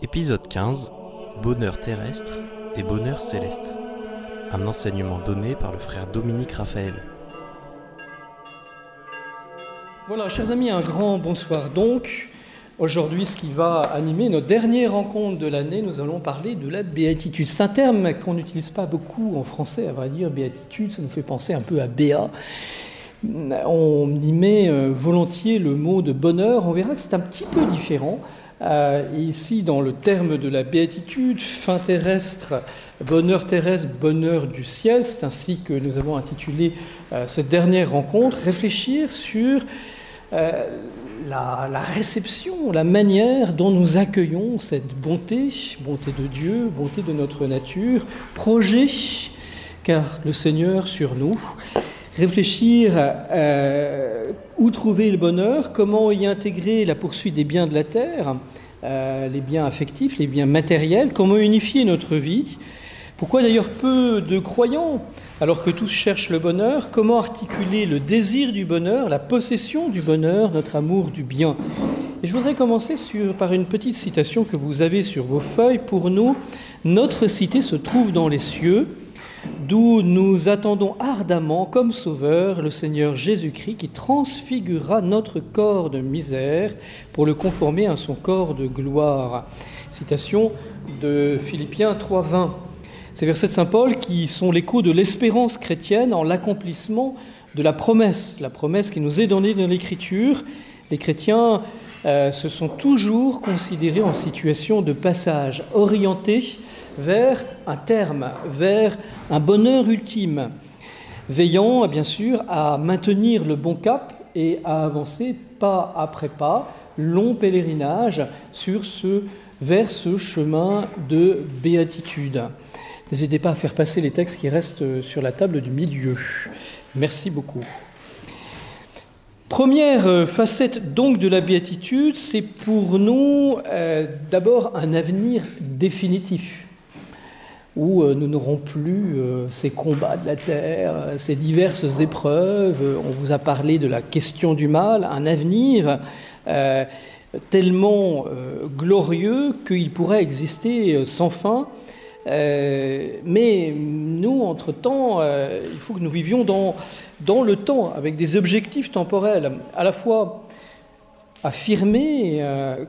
Épisode 15 Bonheur terrestre et bonheur céleste. Un enseignement donné par le frère Dominique Raphaël. Voilà, chers amis, un grand bonsoir donc. Aujourd'hui, ce qui va animer notre dernière rencontre de l'année, nous allons parler de la béatitude. C'est un terme qu'on n'utilise pas beaucoup en français, à vrai dire, béatitude, ça nous fait penser un peu à béat. On y met euh, volontiers le mot de bonheur, on verra que c'est un petit peu différent. Euh, ici, dans le terme de la béatitude, fin terrestre, bonheur terrestre, bonheur du ciel, c'est ainsi que nous avons intitulé euh, cette dernière rencontre, réfléchir sur euh, la, la, réception, la manière dont nous accueillons cette bonté, bonté de Dieu, bonté de notre nature, projet, car le Seigneur sur nous, réfléchir où trouver le bonheur, comment y intégrer la poursuite des biens de la terre, euh, les biens affectifs, les biens matériels, comment unifier notre vie. Pourquoi d'ailleurs peu de croyants, alors que tous cherchent le bonheur, comment articuler le désir du bonheur, la possession du bonheur, notre amour du bien Et je voudrais commencer par une petite citation que vous avez sur vos feuilles. Pour nous, notre cité se trouve dans les cieux d'où nous attendons ardemment comme sauveur le Seigneur Jésus-Christ qui transfigurera notre corps de misère pour le conformer à son corps de gloire. Citation de Philippiens 3.20. Ces versets de Saint Paul qui sont l'écho de l'espérance chrétienne en l'accomplissement de la promesse, la promesse qui nous est donnée dans l'Écriture. Les chrétiens euh, se sont toujours considérés en situation de passage, orientés vers un terme, vers un bonheur ultime, veillant bien sûr à maintenir le bon cap et à avancer pas après pas, long pèlerinage sur ce, vers ce chemin de béatitude. N'hésitez pas à faire passer les textes qui restent sur la table du milieu. Merci beaucoup. Première facette donc de la béatitude, c'est pour nous euh, d'abord un avenir définitif où euh, nous n'aurons plus euh, ces combats de la terre, euh, ces diverses épreuves. On vous a parlé de la question du mal, un avenir tellement glorieux qu'il pourrait exister sans fin. mais nous, entre-temps, il faut que nous vivions dans, dans le temps, avec des objectifs temporels, à la fois affirmés,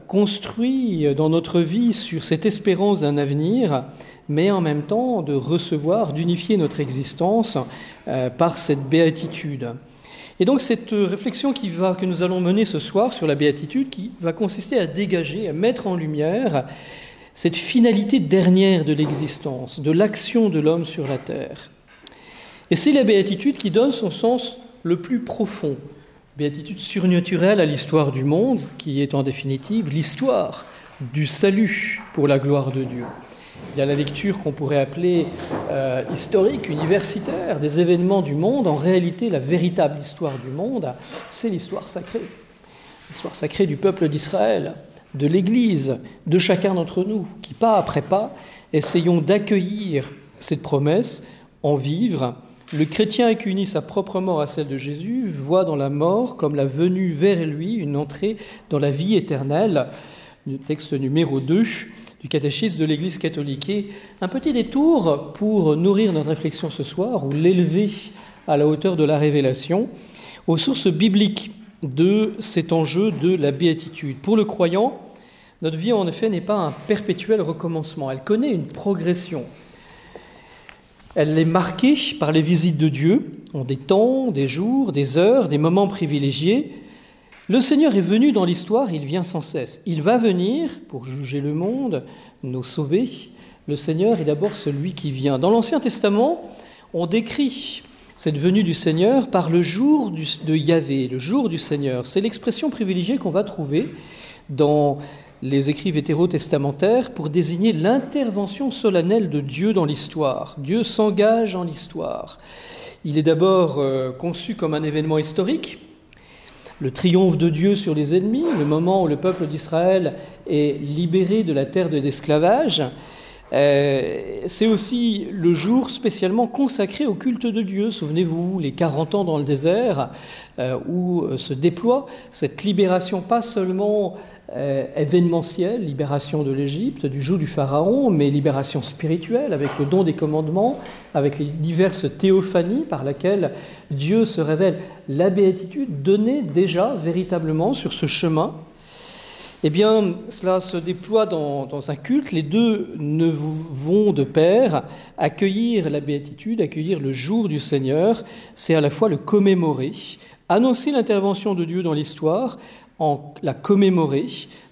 construits dans notre vie sur cette espérance d'un avenir, mais en même temps de recevoir, d'unifier notre existence euh, par cette béatitude. Et donc cette réflexion qui va, que nous allons mener ce soir sur la béatitude, qui va consister à dégager, à mettre en lumière cette finalité dernière de l'existence, de l'action de l'homme sur la terre. Et c'est la béatitude qui donne son sens le plus profond, béatitude surnaturelle à l'histoire du monde, qui est en définitive l'histoire du salut pour la gloire de Dieu. Il y a la lecture qu'on pourrait appeler euh, historique, universitaire, des événements du monde. En réalité, la véritable histoire du monde, c'est l'histoire sacrée. L'histoire sacrée du peuple d'Israël, de l'Église, de chacun d'entre nous, qui, pas après pas, essayons d'accueillir cette promesse, en vivre. Le chrétien qui unit sa propre mort à celle de Jésus voit dans la mort comme la venue vers lui une entrée dans la vie éternelle. Le texte numéro 2 du catéchisme de l'Église catholique. Et un petit détour pour nourrir notre réflexion ce soir, ou l'élever à la hauteur de la révélation, aux sources bibliques de cet enjeu de la béatitude. Pour le croyant, notre vie, en effet, n'est pas un perpétuel recommencement. Elle connaît une progression. Elle est marquée par les visites de Dieu, en des temps, des jours, des heures, des moments privilégiés, le Seigneur est venu dans l'histoire, il vient sans cesse. Il va venir pour juger le monde, nous sauver. Le Seigneur est d'abord celui qui vient. Dans l'Ancien Testament, on décrit cette venue du Seigneur par le jour de Yahvé, le jour du Seigneur. C'est l'expression privilégiée qu'on va trouver dans les écrits vétérotestamentaires pour désigner l'intervention solennelle de Dieu dans l'histoire. Dieu s'engage en l'histoire. Il est d'abord euh, conçu comme un événement historique, le triomphe de Dieu sur les ennemis, le moment où le peuple d'Israël est libéré de la terre de l'esclavage, Euh, c'est aussi le jour spécialement consacré au culte de Dieu. Souvenez-vous, les 40 ans dans le désert, euh, où euh, se déploie cette libération, pas seulement événementielle, libération de l'Égypte, du joug du Pharaon, mais libération spirituelle, avec le don des commandements, avec les diverses théophanies par lesquelles Dieu se révèle. La béatitude donnée déjà véritablement sur ce chemin eh bien, cela se déploie dans, un culte. Les deux ne vont de pair. Accueillir la béatitude, accueillir le jour du Seigneur, c'est à la fois le commémorer, annoncer l'intervention de Dieu dans l'histoire, en la commémorer,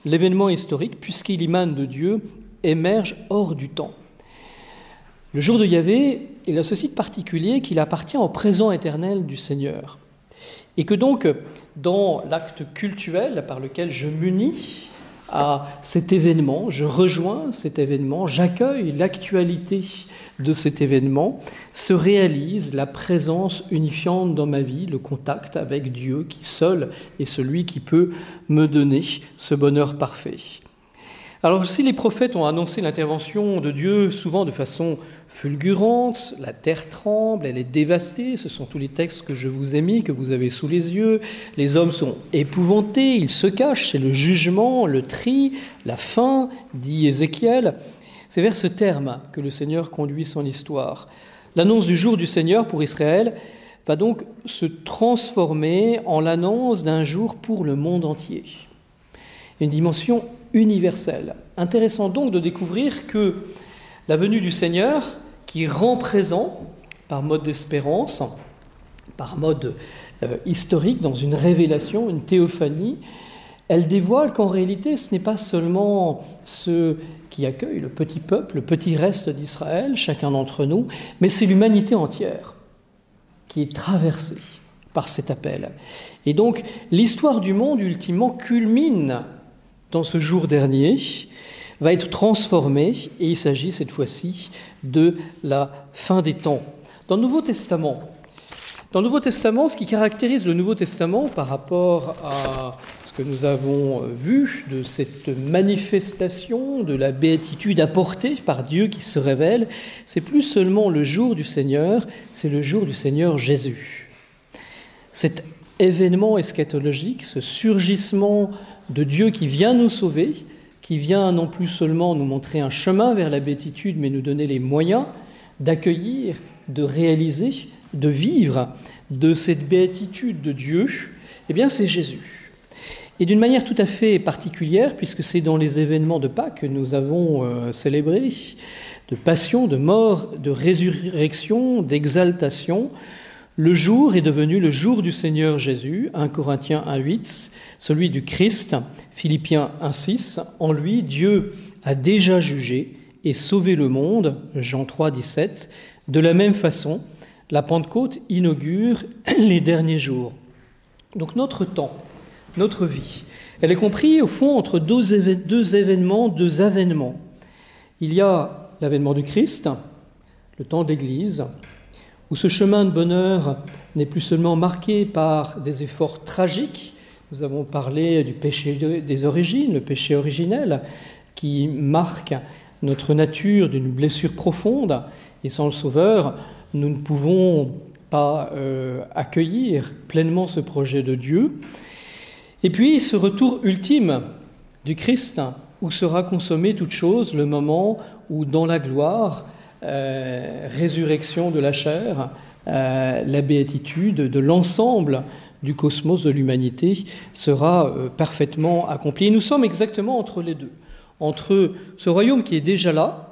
l'événement historique, puisqu'il émane de Dieu, émerge hors du temps. Le jour de Yahvé, il a ceci de particulier qu'il appartient au présent éternel du Seigneur. Et que donc, dans l'acte cultuel par lequel je m'unis à cet événement, je rejoins cet événement, j'accueille l'actualité de cet événement, se réalise la présence unifiante dans ma vie, le contact avec Dieu qui seul est celui qui peut me donner ce bonheur parfait. Alors si les prophètes ont annoncé l'intervention de Dieu souvent de façon fulgurante, la terre tremble, elle est dévastée, ce sont tous les textes que je vous ai mis, que vous avez sous les yeux, les hommes sont épouvantés, ils se cachent, c'est le jugement, le tri, la fin, dit Ézéchiel. C'est vers ce terme que le Seigneur conduit son histoire. L'annonce du jour du Seigneur pour Israël va donc se transformer en l'annonce d'un jour pour le monde entier. Une dimension universelle. Intéressant donc de découvrir que la venue du Seigneur, qui rend présent par mode d'espérance, par mode euh, historique, dans une révélation, une théophanie, elle dévoile qu'en réalité, ce n'est pas seulement ceux qui accueillent le petit peuple, le petit reste d'Israël, chacun d'entre nous, mais c'est l'humanité entière qui est traversée par cet appel. Et donc, l'histoire du monde, ultimement, culmine dans ce jour dernier va être transformé et il s'agit cette fois-ci de la fin des temps. Dans le Nouveau Testament, dans le Nouveau Testament, ce qui caractérise le Nouveau Testament par rapport à ce que nous avons vu de cette manifestation de la béatitude apportée par Dieu qui se révèle, c'est plus seulement le jour du Seigneur, c'est le jour du Seigneur Jésus. Cet événement eschatologique, ce surgissement de Dieu qui vient nous sauver, qui vient non plus seulement nous montrer un chemin vers la béatitude, mais nous donner les moyens d'accueillir, de réaliser, de vivre de cette béatitude de Dieu, eh bien c'est Jésus. Et d'une manière tout à fait particulière, puisque c'est dans les événements de Pâques que nous avons euh, célébré, de passion, de mort, de résurrection, d'exaltation, le jour est devenu le jour du Seigneur Jésus, 1 Corinthiens 1.8, celui du Christ, Philippiens 1.6. En lui, Dieu a déjà jugé et sauvé le monde, Jean 3.17. De la même façon, la Pentecôte inaugure les derniers jours. Donc notre temps, notre vie, elle est comprise au fond entre deux, événements, deux avènements. Il y a l'avènement du Christ, le temps d'Église, où ce chemin de bonheur n'est plus seulement marqué par des efforts tragiques, nous avons parlé du péché des origines, le péché originel, qui marque notre nature d'une blessure profonde, et sans le Sauveur, nous ne pouvons pas euh, accueillir pleinement ce projet de Dieu. Et puis ce retour ultime du Christ, où sera consommée toute chose, le moment où dans la gloire, euh, résurrection de la chair, euh, la béatitude de l'ensemble du cosmos de l'humanité sera euh, parfaitement accomplie. nous sommes exactement entre les deux, entre ce royaume qui est déjà là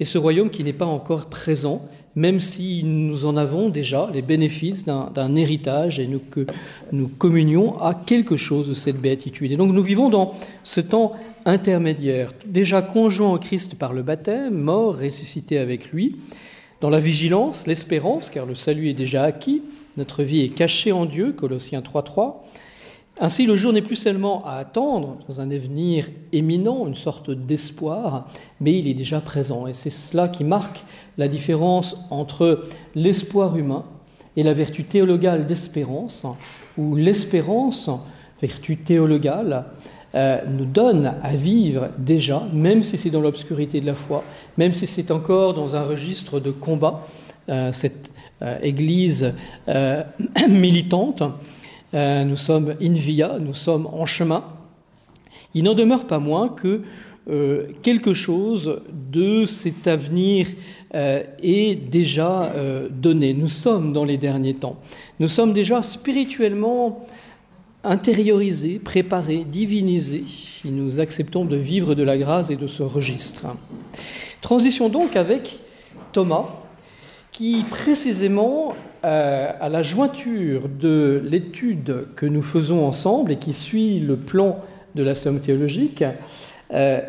et ce royaume qui n'est pas encore présent, même si nous en avons déjà les bénéfices d'un héritage et que nous communions à quelque chose de cette béatitude. Et donc nous vivons dans ce temps intermédiaire, déjà conjoint au Christ par le baptême, mort, ressuscité avec lui, dans la vigilance, l'espérance, car le salut est déjà acquis, notre vie est cachée en Dieu, Colossiens 3.3. Ainsi, le jour n'est plus seulement à attendre dans un avenir éminent, une sorte d'espoir, mais il est déjà présent. Et c'est cela qui marque la différence entre l'espoir humain et la vertu théologale d'espérance, où l'espérance, vertu théologale, nous donne à vivre déjà, même si c'est dans l'obscurité de la foi, même si c'est encore dans un registre de combat, cette Église militante. nous sommes in via, nous sommes en chemin. Il n'en demeure pas moins que euh, quelque chose de cet avenir euh, est déjà euh, donné. Nous sommes dans les derniers temps. Nous sommes déjà spirituellement intériorisés, préparés, divinisés, si nous acceptons de vivre de la grâce et de ce registre. Transition donc avec Thomas, qui précisément à la jointure de l'étude que nous faisons ensemble et qui suit le plan de la somme théologique, euh,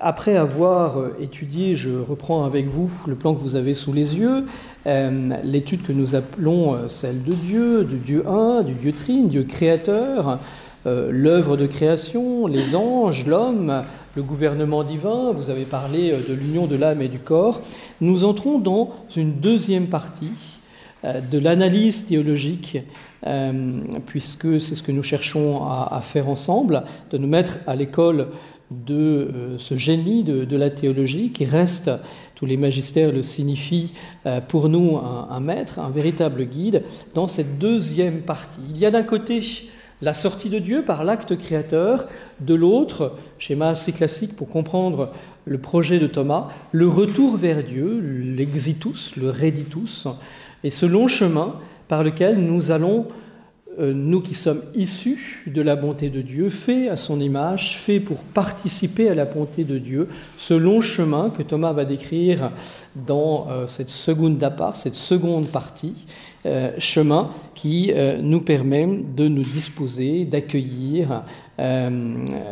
après avoir euh, étudié, je reprends avec vous le plan que vous avez sous les yeux, euh, l'étude que nous appelons celle de Dieu, de Dieu un, du Dieu trine, Dieu créateur, l'œuvre de création, les anges, l'homme, le gouvernement divin, vous avez parlé de l'union de l'âme et du corps, nous entrons dans une deuxième partie de l'analyse théologique, puisque c'est ce que nous cherchons à, faire ensemble, de nous mettre à l'école de euh, ce génie de, la théologie qui reste, tous les magistères le signifient euh, pour nous, un, maître, un véritable guide dans cette deuxième partie. Il y a d'un côté la sortie de Dieu par l'acte créateur, de l'autre, schéma assez classique pour comprendre le projet de Thomas, le retour vers Dieu, l'exitus, le reditus, et ce long chemin par lequel nous allons nous qui sommes issus de la bonté de Dieu, faits à son image, faits pour participer à la bonté de Dieu, ce long chemin que Thomas va décrire dans euh, cette seconde part, cette seconde partie, euh, chemin qui nous permet de nous disposer, d'accueillir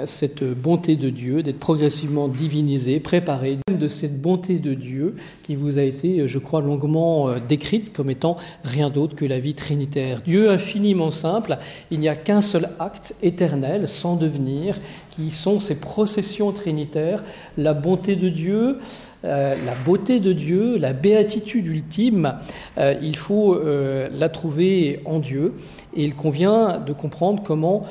cette bonté de Dieu, d'être progressivement divinisé, préparé de cette bonté de Dieu qui vous a été, je crois, longuement décrite comme étant rien d'autre que la vie trinitaire. Dieu infiniment simple, il n'y a qu'un seul acte éternel, sans devenir, qui sont ces processions trinitaires, la bonté de Dieu, euh, la beauté de Dieu, la béatitude ultime, euh, il faut euh, la trouver en Dieu et il convient de comprendre comment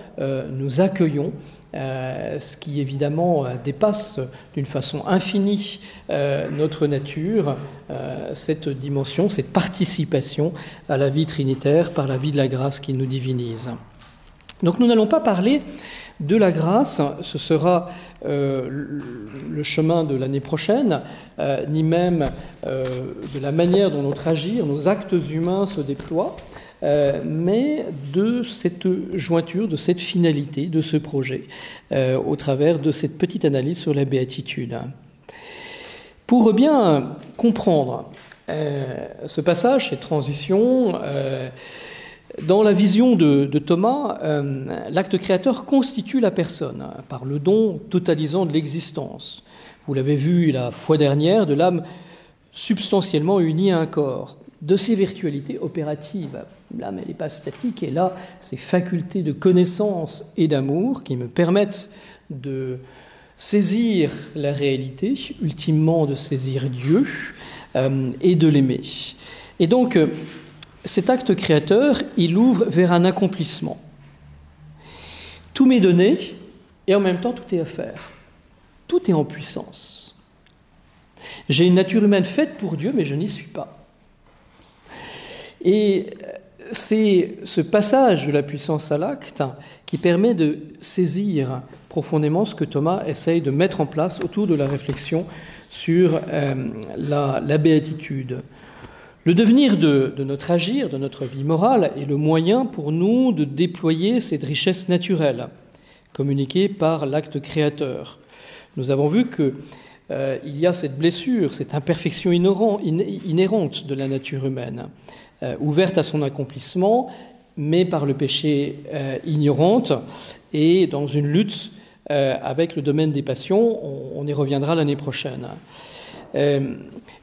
nous accueillons ce qui évidemment dépasse d'une façon infinie notre nature, cette dimension, cette participation à la vie trinitaire par la vie de la grâce qui nous divinise. Donc nous n'allons pas parler de la grâce, ce sera euh, le chemin de l'année prochaine, euh, ni même euh, de la manière dont notre agir, nos actes humains se déploient, mais de cette jointure, de cette finalité, de ce projet, au travers de cette petite analyse sur la béatitude. Pour bien comprendre ce passage, cette transition, dans la vision de, Thomas, euh, l'acte créateur constitue la personne par le don totalisant de l'existence. Vous l'avez vu la fois dernière, de l'âme substantiellement unie à un corps, de ses virtualités opératives. L'âme, elle n'est pas statique, et là, ces facultés de connaissance et d'amour qui me permettent de saisir la réalité, ultimement de saisir Dieu euh, et de l'aimer. Et donc, cet acte créateur, il ouvre vers un accomplissement. Tout m'est donné et en même temps tout est à faire. Tout est en puissance. J'ai une nature humaine faite pour Dieu, mais je n'y suis pas. Et c'est ce passage de la puissance à l'acte qui permet de saisir profondément ce que Thomas essaye de mettre en place autour de la réflexion sur euh, la, la béatitude. Le devenir de, notre agir, de notre vie morale, est le moyen pour nous de déployer cette richesse naturelle, communiquée par l'acte créateur. Nous avons vu qu'il euh, y a cette blessure, cette imperfection inhérente de la nature humaine, euh, ouverte à son accomplissement, mais par le péché euh, ignorante et dans une lutte avec le domaine des passions. on y reviendra l'année prochaine.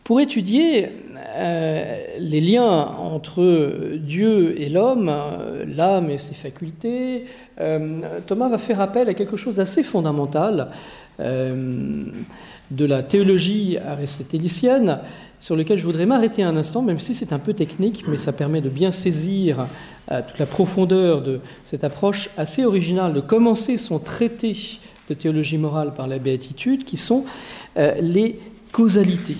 Pour étudier euh, les liens entre Dieu et l'homme, euh, l'âme et ses facultés, euh, Thomas va faire appel à quelque chose d'assez fondamental de la théologie aristotélicienne, sur lequel je voudrais m'arrêter un instant, même si c'est un peu technique, mais ça permet de bien saisir toute la profondeur de cette approche assez originale de commencer son traité de théologie morale par la béatitude, qui sont les causalités.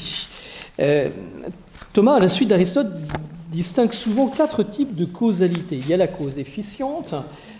Thomas, à la suite d'Aristote, distingue souvent quatre types de causalité. Il y a la cause efficiente,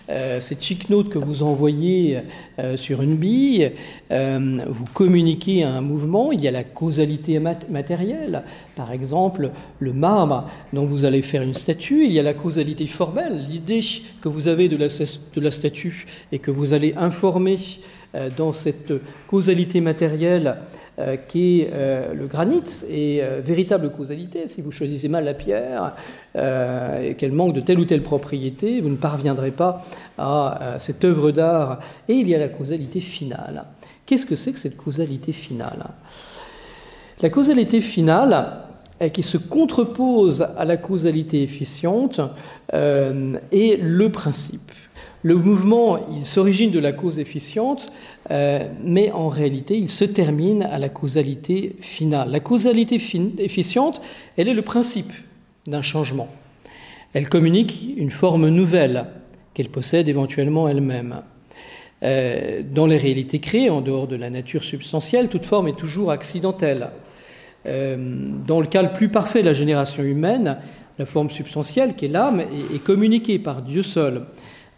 euh, cette chic note que vous envoyez euh, sur une bille, euh, vous communiquez un mouvement. Il y a la causalité matérielle, par exemple le marbre dont vous allez faire une statue. Il y a la causalité formelle, l'idée que vous avez de la, statue et que vous allez informer euh, dans cette causalité matérielle euh, qui est euh, le granit et véritable causalité. Si vous choisissez mal la pierre et qu'elle manque de telle ou telle propriété, vous ne parviendrez pas à cette œuvre d'art. Et il y a la causalité finale. Qu'est-ce que c'est que cette causalité finale? La causalité finale, qui se contrepose à la causalité efficiente, est le principe. Le mouvement, s'origine de la cause efficiente, euh, mais en réalité, il se termine à la causalité finale. La causalité efficiente, elle est le principe d'un changement. Elle communique une forme nouvelle qu'elle possède éventuellement elle-même. Euh, dans les réalités créées, en dehors de la nature substantielle, toute forme est toujours accidentelle. Euh, dans le cas le plus parfait de la génération humaine, la forme substantielle, qui est l'âme, est communiquée par Dieu seul.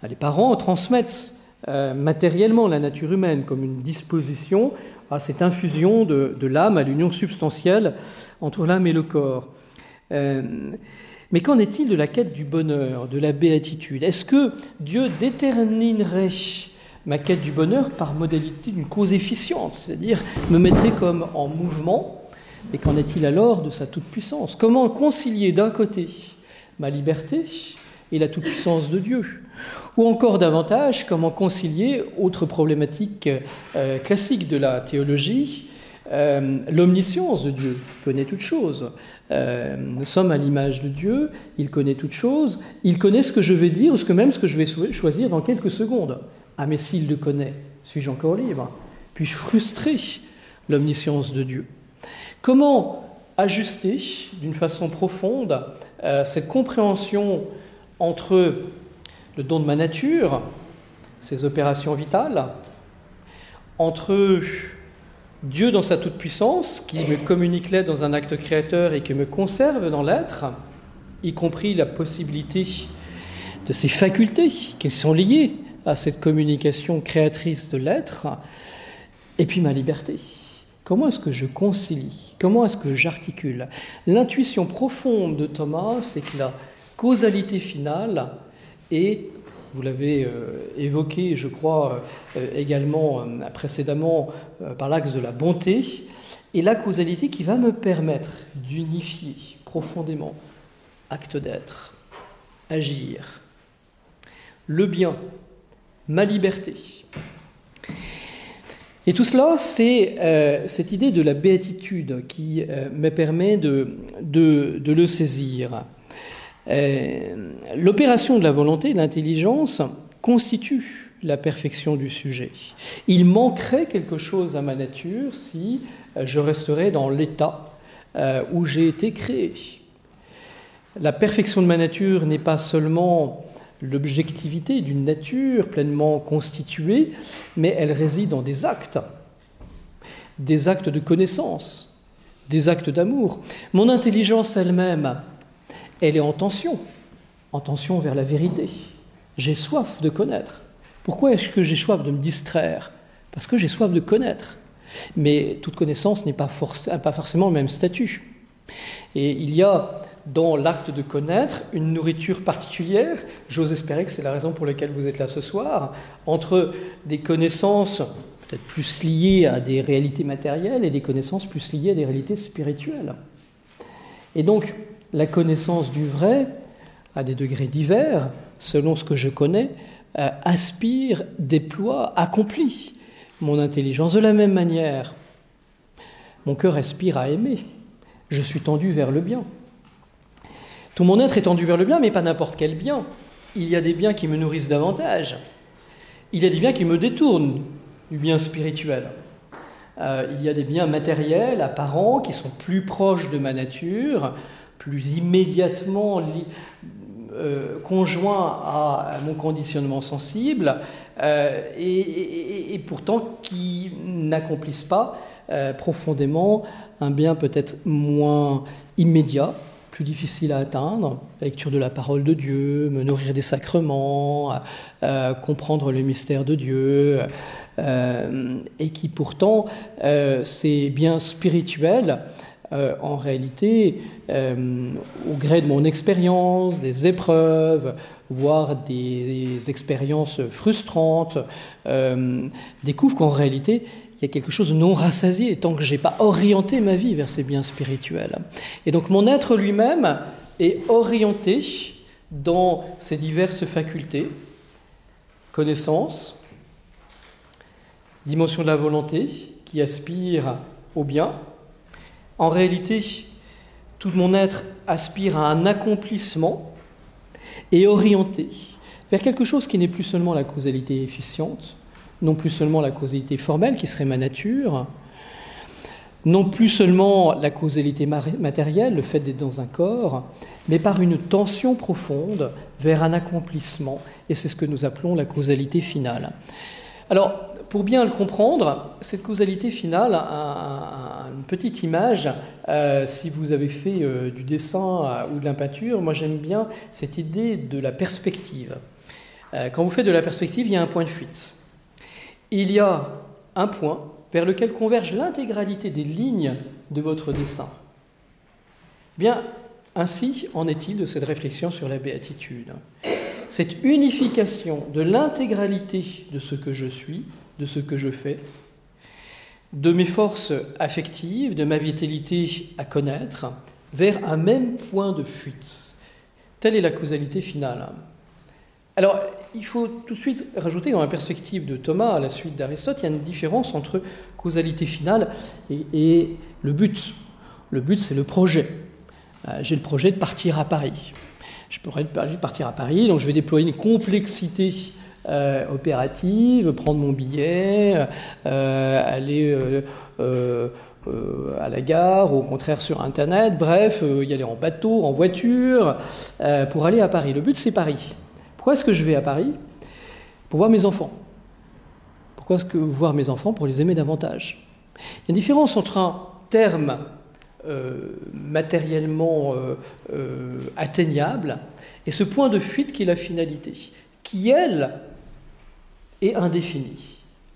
Les parents transmettent euh, matériellement la nature humaine comme une disposition à cette infusion de, l'âme, à l'union substantielle entre l'âme et le corps. Euh, mais qu'en est-il de la quête du bonheur, de la béatitude? Est-ce que Dieu déterminerait ma quête du bonheur par modalité d'une cause efficiente, c'est-à-dire me mettrait comme en mouvement? Et qu'en est-il alors de sa toute-puissance? Comment concilier d'un côté ma liberté et la toute-puissance de Dieu? Ou encore davantage, comment concilier, autre problématique euh, classique de la théologie, euh, l'omniscience de Dieu, qui connaît toutes choses. Euh, nous sommes à l'image de Dieu, il connaît toutes choses, il connaît ce que je vais dire, ou ce que même ce que je vais choisir dans quelques secondes. Ah mais s'il le connaît, suis-je encore libre? Puis-je frustrer l'omniscience de Dieu? Comment ajuster d'une façon profonde cette compréhension entre le don de ma nature, ses opérations vitales, entre Dieu dans sa toute-puissance, qui me communique l'être dans un acte créateur et qui me conserve dans l'être, y compris la possibilité de ses facultés qui sont liées à cette communication créatrice de l'être, et puis ma liberté. Comment est-ce que je concilie? Comment est-ce que j'articule? L'intuition profonde de Thomas, c'est que la causalité finale et vous l'avez euh, évoqué, je crois, euh, également euh, précédemment par l'axe de la bonté, et la causalité qui va me permettre d'unifier profondément acte d'être, agir, le bien, ma liberté. Et tout cela, c'est cette idée de la béatitude qui me permet de, de le saisir. Euh, l'opération de la volonté de l'intelligence constitue la perfection du sujet. Il manquerait quelque chose à ma nature si euh, je resterais dans l'état euh, où j'ai été créé. La perfection de ma nature n'est pas seulement l'objectivité d'une nature pleinement constituée, mais elle réside dans des actes, des actes de connaissance, des actes d'amour. Mon intelligence elle-même elle est en tension, en tension vers la vérité. J'ai soif de connaître. Pourquoi est-ce que j'ai soif de me distraire? Parce que j'ai soif de connaître. Mais toute connaissance n'est pas, pas forcément le même statut. Et il y a dans l'acte de connaître une nourriture particulière. J'ose espérer que c'est la raison pour laquelle vous êtes là ce soir, entre des connaissances peut-être plus liées à des réalités matérielles et des connaissances plus liées à des réalités spirituelles. Et donc, la connaissance du vrai, à des degrés divers, selon ce que je connais, euh, aspire, déploie, accomplit mon intelligence. De la même manière, mon cœur aspire à aimer. Je suis tendu vers le bien. Tout mon être est tendu vers le bien, mais pas n'importe quel bien. Il y a des biens qui me nourrissent davantage. Il y a des biens qui me détournent du bien spirituel. Euh, il y a des biens matériels, apparents, qui sont plus proches de ma nature, plus immédiatement euh, conjoint à, mon conditionnement sensible euh, et, pourtant qui n'accomplissent pas profondément un bien peut-être moins immédiat, plus difficile à atteindre, la lecture de la parole de Dieu, me nourrir des sacrements, comprendre le mystère de Dieu, et qui pourtant, ces biens spirituels, euh, en réalité, euh, au gré de mon expérience, des épreuves, voire des, expériences frustrantes, euh, découvre qu'en réalité, il y a quelque chose de non rassasié tant que je n'ai pas orienté ma vie vers ces biens spirituels. Et donc mon être lui-même est orienté dans ces diverses facultés, connaissances, dimension de la volonté qui aspire au bien, en réalité, tout mon être aspire à un accomplissement et orienté vers quelque chose qui n'est plus seulement la causalité efficiente, non plus seulement la causalité formelle qui serait ma nature, non plus seulement la causalité matérielle, le fait d'être dans un corps, mais par une tension profonde vers un accomplissement. Et c'est ce que nous appelons la causalité finale. Alors, pour bien le comprendre, cette causalité finale une petite image. Euh, si vous avez fait euh, du dessin euh, ou de la peinture, moi j'aime bien cette idée de la perspective. quand vous faites de la perspective, il y a un point de fuite. Il y a un point vers lequel converge l'intégralité des lignes de votre dessin. Bien, ainsi en est-il de cette réflexion sur la béatitude. Cette unification de l'intégralité de ce que je suis de ce que je fais, de mes forces affectives, de ma vitalité à connaître, vers un même point de fuite. Telle est la causalité finale. Alors, il faut tout de suite rajouter dans la perspective de Thomas, à la suite d'Aristote, il y a une différence entre causalité finale et, le but. Le but, c'est le projet. Euh, j'ai le projet de partir à Paris. Je pourrais partir à Paris, donc je vais déployer une complexité euh, opérative, prendre mon billet, euh, aller euh, à la gare, ou au contraire sur Internet, bref, y aller en bateau, en voiture, pour aller à Paris. Le but, c'est Paris. Pourquoi est-ce que je vais à Paris? Pour voir mes enfants. Pourquoi est-ce que voir mes enfants? Pour les aimer davantage. Il y a une différence entre un terme matériellement atteignable et ce point de fuite qui est la finalité, qui, elle, et indéfini,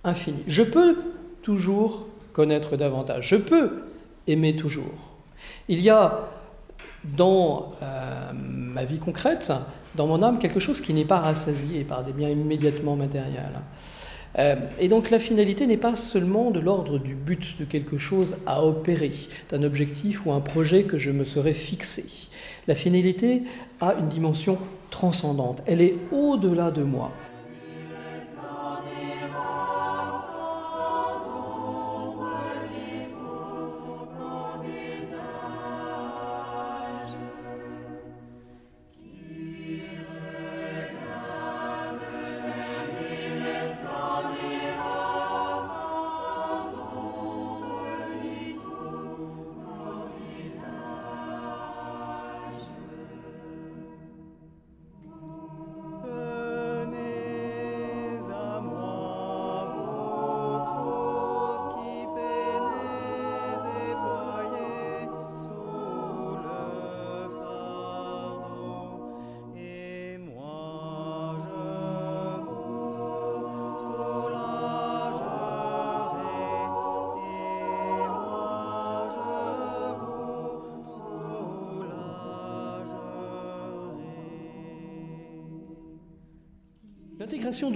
infini. Je peux toujours connaître davantage, je peux aimer toujours. Il y a dans euh, ma vie concrète, dans mon âme, quelque chose qui n'est pas rassasié par des biens immédiatement matériels. Euh, et donc la finalité n'est pas seulement de l'ordre du but de quelque chose à opérer, d'un objectif ou un projet que je me serais fixé. La finalité a une dimension transcendante, elle est au-delà de moi.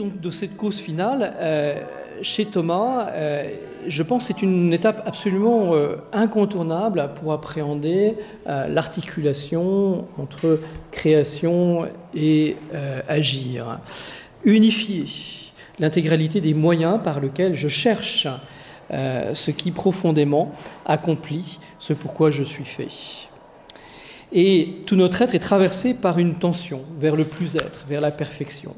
Donc de cette cause finale euh, chez Thomas, euh, je pense, c'est une étape absolument euh, incontournable pour appréhender l'articulation entre création et agir. Unifier l'intégralité des moyens par lesquels je cherche ce qui profondément accomplit ce pourquoi je suis fait. Et tout notre être est traversé par une tension vers le plus-être, vers la perfection.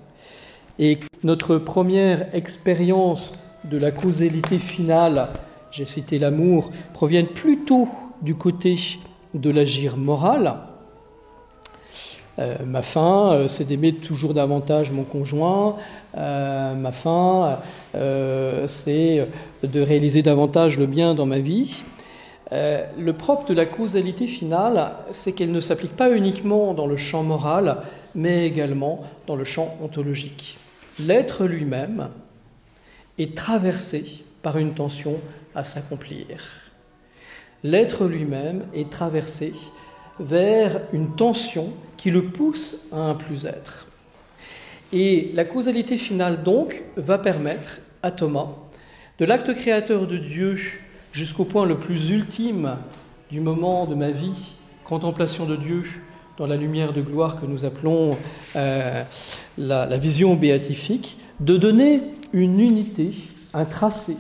Et notre première expérience de la causalité finale, j'ai cité l'amour, provient plutôt du côté de l'agir moral. ma fin, c'est d'aimer toujours davantage mon conjoint. ma fin, c'est de réaliser davantage le bien dans ma vie. le propre de la causalité finale, c'est qu'elle ne s'applique pas uniquement dans le champ moral, mais également dans le champ ontologique. L'être lui-même est traversé par une tension à s'accomplir. L'être lui-même est traversé vers une tension qui le pousse à un plus-être. Et la causalité finale, donc, va permettre à Thomas, de l'acte créateur de Dieu jusqu'au point le plus ultime du moment de ma vie, contemplation de Dieu dans la lumière de gloire que nous appelons euh, la, vision béatifique, de donner une unité, un tracé,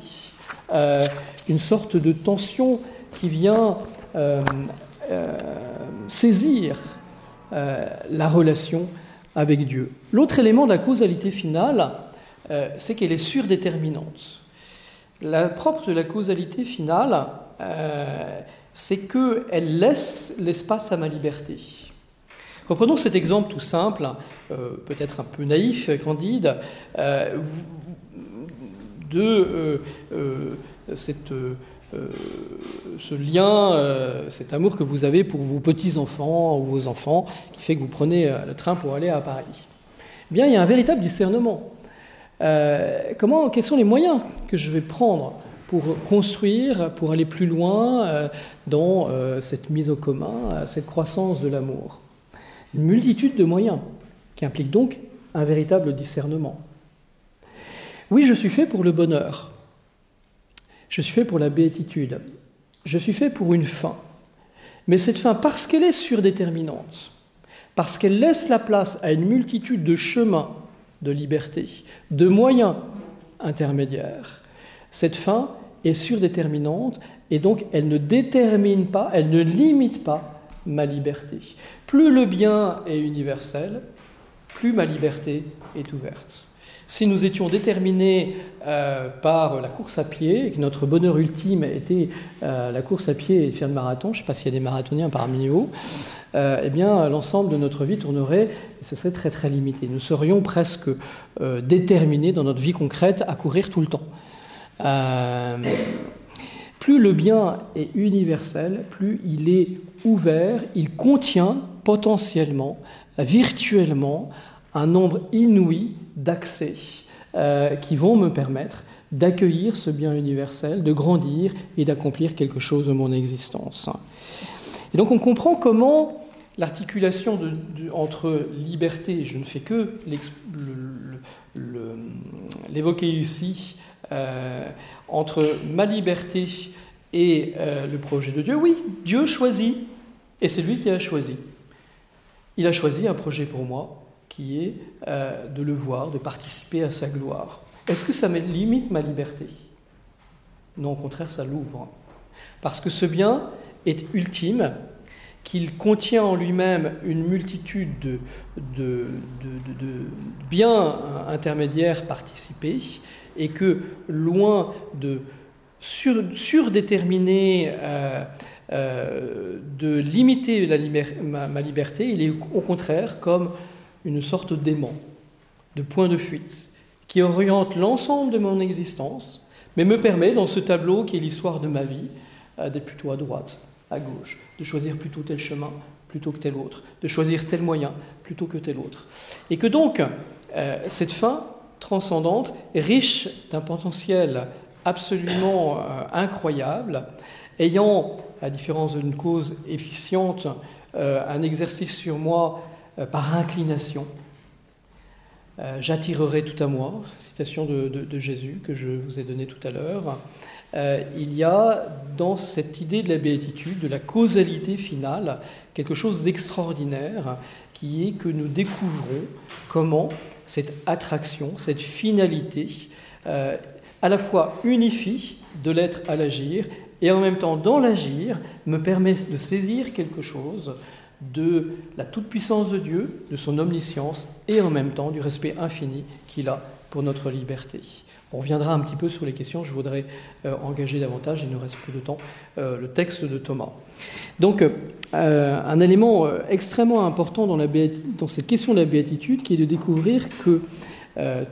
euh, une sorte de tension qui vient euh, saisir la relation avec Dieu. L'autre élément de la causalité finale, c'est qu'elle est surdéterminante. La propre de la causalité finale, c'est qu'elle laisse l'espace à ma liberté. Reprenons cet exemple tout simple, euh, peut-être un peu naïf, candide, euh, de euh, ce lien, cet amour que vous avez pour vos petits-enfants ou vos enfants, qui fait que vous prenez le train pour aller à Paris. Eh bien, il y a un véritable discernement. comment, quels sont les moyens que je vais prendre pour construire, pour aller plus loin dans cette mise au commun, cette croissance de l'amour? Une multitude de moyens, qui impliquent donc un véritable discernement. Oui, je suis fait pour le bonheur. Je suis fait pour la béatitude. Je suis fait pour une fin. Mais cette fin, parce qu'elle est surdéterminante, parce qu'elle laisse la place à une multitude de chemins de liberté, de moyens intermédiaires, cette fin est surdéterminante et donc elle ne détermine pas, elle ne limite pas ma liberté. Plus le bien est universel, plus ma liberté est ouverte. Si nous étions déterminés euh, par la course à pied, et que notre bonheur ultime était euh, la course à pied et faire de marathon, je ne sais pas s'il y a des marathoniens parmi nous, euh, eh bien l'ensemble de notre vie tournerait, et ce serait très très limité. Nous serions presque déterminés dans notre vie concrète à courir tout le temps. Plus le bien est universel, plus il est ouvert, il contient potentiellement, virtuellement, un nombre inouï d'accès euh, qui vont me permettre d'accueillir ce bien universel, de grandir et d'accomplir quelque chose de mon existence. Et donc on comprend comment l'articulation entre liberté, je ne fais que l'évoquer ici, entre ma liberté et euh, le projet de Dieu, oui, Dieu choisit, et c'est lui qui a choisi. Il a choisi un projet pour moi qui est euh, de le voir, de participer à sa gloire. Est-ce que ça limite ma liberté? Non, au contraire, ça l'ouvre. Parce que ce bien est ultime, qu'il contient en lui-même une multitude de, de, biens intermédiaires participés, et que loin de surdéterminer euh, euh, de limiter ma, liberté, il est au contraire comme une sorte d'aimant, de point de fuite, qui oriente l'ensemble de mon existence, mais me permet, dans ce tableau qui est l'histoire de ma vie, euh, d'être plutôt à droite, à gauche, de choisir plutôt tel chemin plutôt que tel autre, de choisir tel moyen plutôt que tel autre. Et que donc, cette fin transcendante, riche d'un potentiel absolument incroyable, ayant à différence d'une cause efficiente, euh, un exercice sur moi euh, par inclination. Euh, j'attirerai tout à moi, citation de, Jésus que je vous ai donnée tout à l'heure. il y a dans cette idée de la béatitude, de la causalité finale, quelque chose d'extraordinaire qui est que nous découvrons comment cette attraction, cette finalité, à la fois unifie de l'être à l'agir et en même temps, dans l'agir, me permet de saisir quelque chose de la toute-puissance de Dieu, de son omniscience, et en même temps du respect infini qu'il a pour notre liberté. On reviendra un petit peu sur les questions, je voudrais engager davantage, il nous reste plus de temps, le texte de Thomas. Donc, un élément extrêmement important dans cette question de la béatitude qui est de découvrir que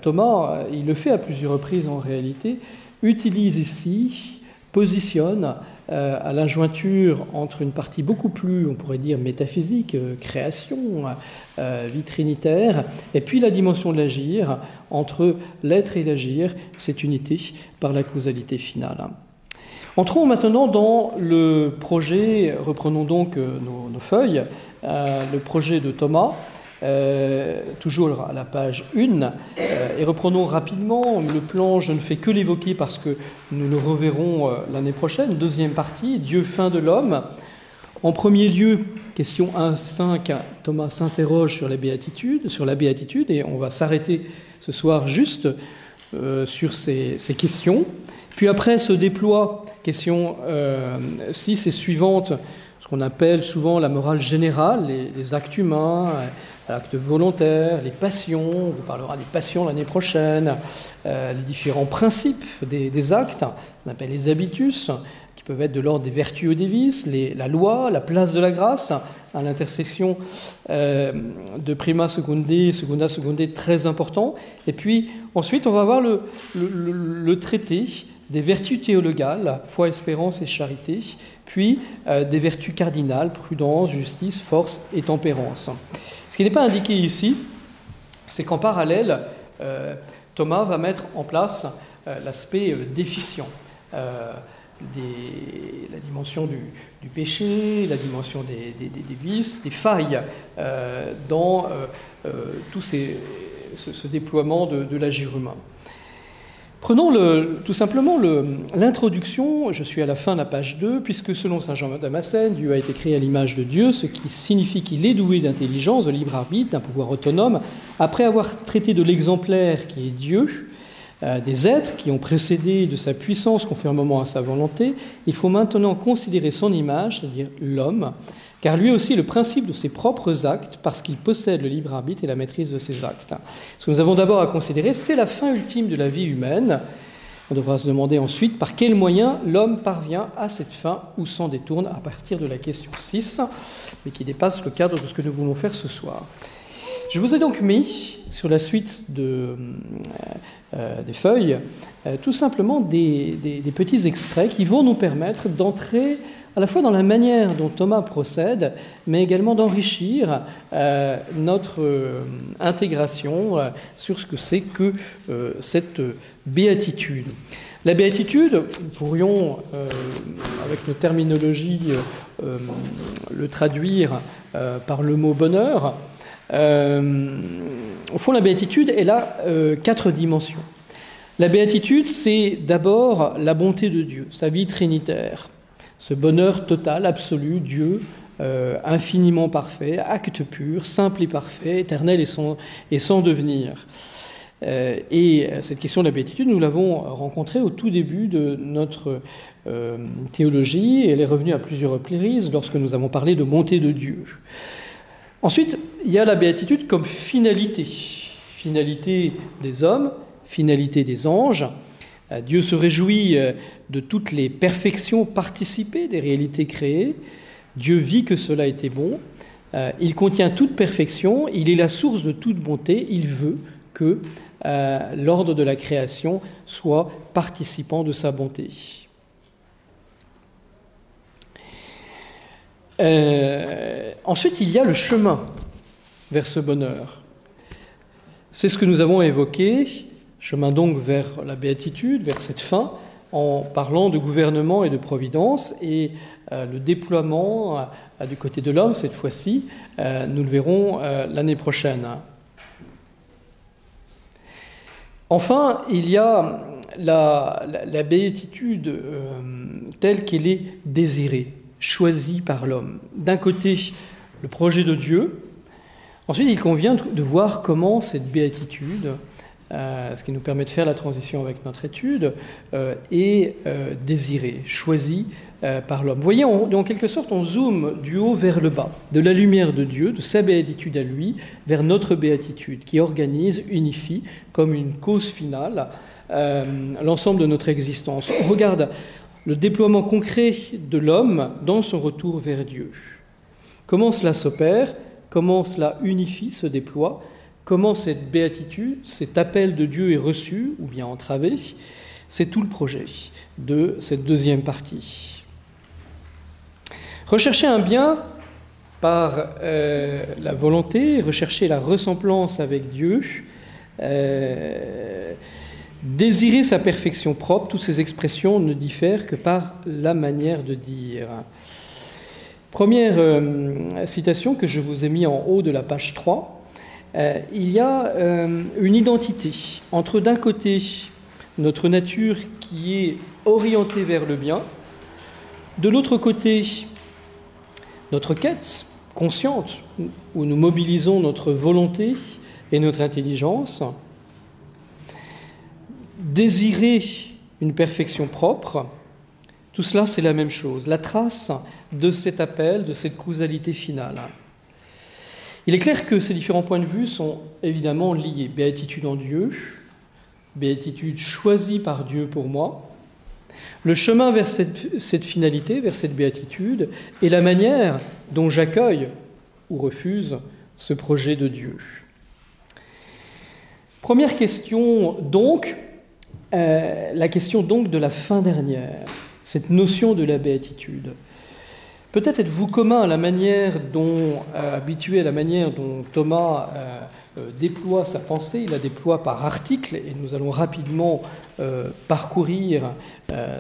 Thomas, il le fait à plusieurs reprises en réalité, utilise ici, positionne euh, à la jointure entre une partie beaucoup plus, on pourrait dire, métaphysique, euh, création, euh, vie trinitaire, et puis la dimension de l'agir, entre l'être et l'agir, cette unité par la causalité finale. Entrons maintenant dans le projet, reprenons donc nos feuilles, le projet de Thomas. Euh, toujours à la page 1, euh, et reprenons rapidement le plan, je ne fais que l'évoquer parce que nous le reverrons euh, l'année prochaine, deuxième partie, Dieu fin de l'homme. En premier lieu, question 1.5, Thomas s'interroge sur la béatitude, sur la béatitude, et on va s'arrêter ce soir juste sur ces, questions. Puis après se déploie, question 6 et suivante, ce qu'on appelle souvent la morale générale, les actes humains, l'acte volontaire, les passions, on vous parlera des passions l'année prochaine, euh, les différents principes des, actes, on appelle les habitus, qui peuvent être de l'ordre des vertus ou des vices, la loi, la place de la grâce, à l'intersection euh, de prima secundé, secunda secundé, très important. Et puis ensuite, on va voir le, traité des vertus théologales, foi, espérance et charité, puis euh, des vertus cardinales, prudence, justice, force et tempérance. Ce qui n'est pas indiqué ici, c'est qu'en parallèle, euh, Thomas va mettre en place euh, l'aspect déficient. la dimension du, péché, la dimension des, vices, des failles dans tout ce, déploiement de l'agir humain. Prenons tout simplement l'introduction, je suis à la fin de la page 2, puisque selon Saint Jean Damascène, Dieu a été créé à l'image de Dieu, ce qui signifie qu'il est doué d'intelligence, de libre arbitre, d'un pouvoir autonome. Après avoir traité de l'exemplaire qui est Dieu, euh, des êtres qui ont précédé de sa puissance conformément à sa volonté, il faut maintenant considérer son image, c'est-à-dire l'homme, car lui aussi le principe de ses propres actes, parce qu'il possède le libre arbitre et la maîtrise de ses actes. Ce que nous avons d'abord à considérer, c'est la fin ultime de la vie humaine. On devra se demander ensuite par quels moyens l'homme parvient à cette fin ou s'en détourne à partir de la question 6, mais qui dépasse le cadre de ce que nous voulons faire ce soir. Je vous ai donc mis sur la suite de, euh, des feuilles euh, tout simplement des petits extraits qui vont nous permettre d'entrer à la fois dans la manière dont Thomas procède, mais également d'enrichir euh, notre euh, intégration euh, sur ce que c'est que cette béatitude. La béatitude, nous pourrions, avec nos terminologies, le traduire par le mot bonheur. au fond, la béatitude, elle a quatre dimensions. La béatitude, c'est d'abord la bonté de Dieu, sa vie trinitaire ce bonheur total, absolu, Dieu, euh, infiniment parfait, acte pur, simple et parfait, éternel et sans, devenir. Euh, et cette question de la béatitude, nous l'avons rencontrée au tout début de notre euh, théologie, elle est revenue à plusieurs reprises lorsque nous avons parlé de montée de Dieu. Ensuite, il y a la béatitude comme finalité, finalité des hommes, finalité des anges. Dieu se réjouit de toutes les perfections participées des réalités créées. Dieu vit que cela était bon. Euh, il contient toute perfection, il est la source de toute bonté, il veut que euh, l'ordre de la création soit participant de sa bonté. Euh, ensuite, il y a le chemin vers ce bonheur. C'est ce que nous avons évoqué, chemin donc vers la béatitude, vers cette fin, en parlant de gouvernement et de providence et euh, le déploiement euh, du côté de l'homme cette fois-ci, euh, nous le verrons l'année prochaine. Enfin, il y a la, béatitude telle qu'elle est désirée, choisie par l'homme. D'un côté, le projet de Dieu. Ensuite, il convient de voir comment cette béatitude ce qui nous permet de faire la transition avec notre étude, euh, est euh, désiré, choisi par l'homme. Vous voyez, en quelque sorte, on zoome du haut vers le bas, de la lumière de Dieu, de sa béatitude à lui, vers notre béatitude, qui organise, unifie, comme une cause finale, l'ensemble de notre existence. On regarde le déploiement concret de l'homme dans son retour vers Dieu. Comment cela s'opère? Comment cela unifie, se déploie? Comment cette béatitude, cet appel de Dieu est reçu ou bien entravé C'est tout le projet de cette deuxième partie. Rechercher un bien par euh, la volonté, rechercher la ressemblance avec Dieu, euh, désirer sa perfection propre, toutes ces expressions ne diffèrent que par la manière de dire. Première euh, citation que je vous ai mis en haut de la page 3. Il y a une identité entre d'un côté notre nature qui est orientée vers le bien, de l'autre côté notre quête consciente, où nous mobilisons notre volonté et notre intelligence, désirer une perfection propre, tout cela c'est la même chose, la trace de cet appel, de cette causalité finale. Il est clair que ces différents points de vue sont évidemment liés. Béatitude en Dieu, béatitude choisie par Dieu pour moi, le chemin vers cette, finalité, vers cette béatitude, est la manière dont j'accueille ou refuse ce projet de Dieu. Première question donc, euh, la question donc de la fin dernière, cette notion de la béatitude. Peut-être êtes-vous commun à la manière dont, euh, habitué à la manière dont Thomas euh, euh, déploie sa pensée, il la déploie par article, et nous allons rapidement parcourir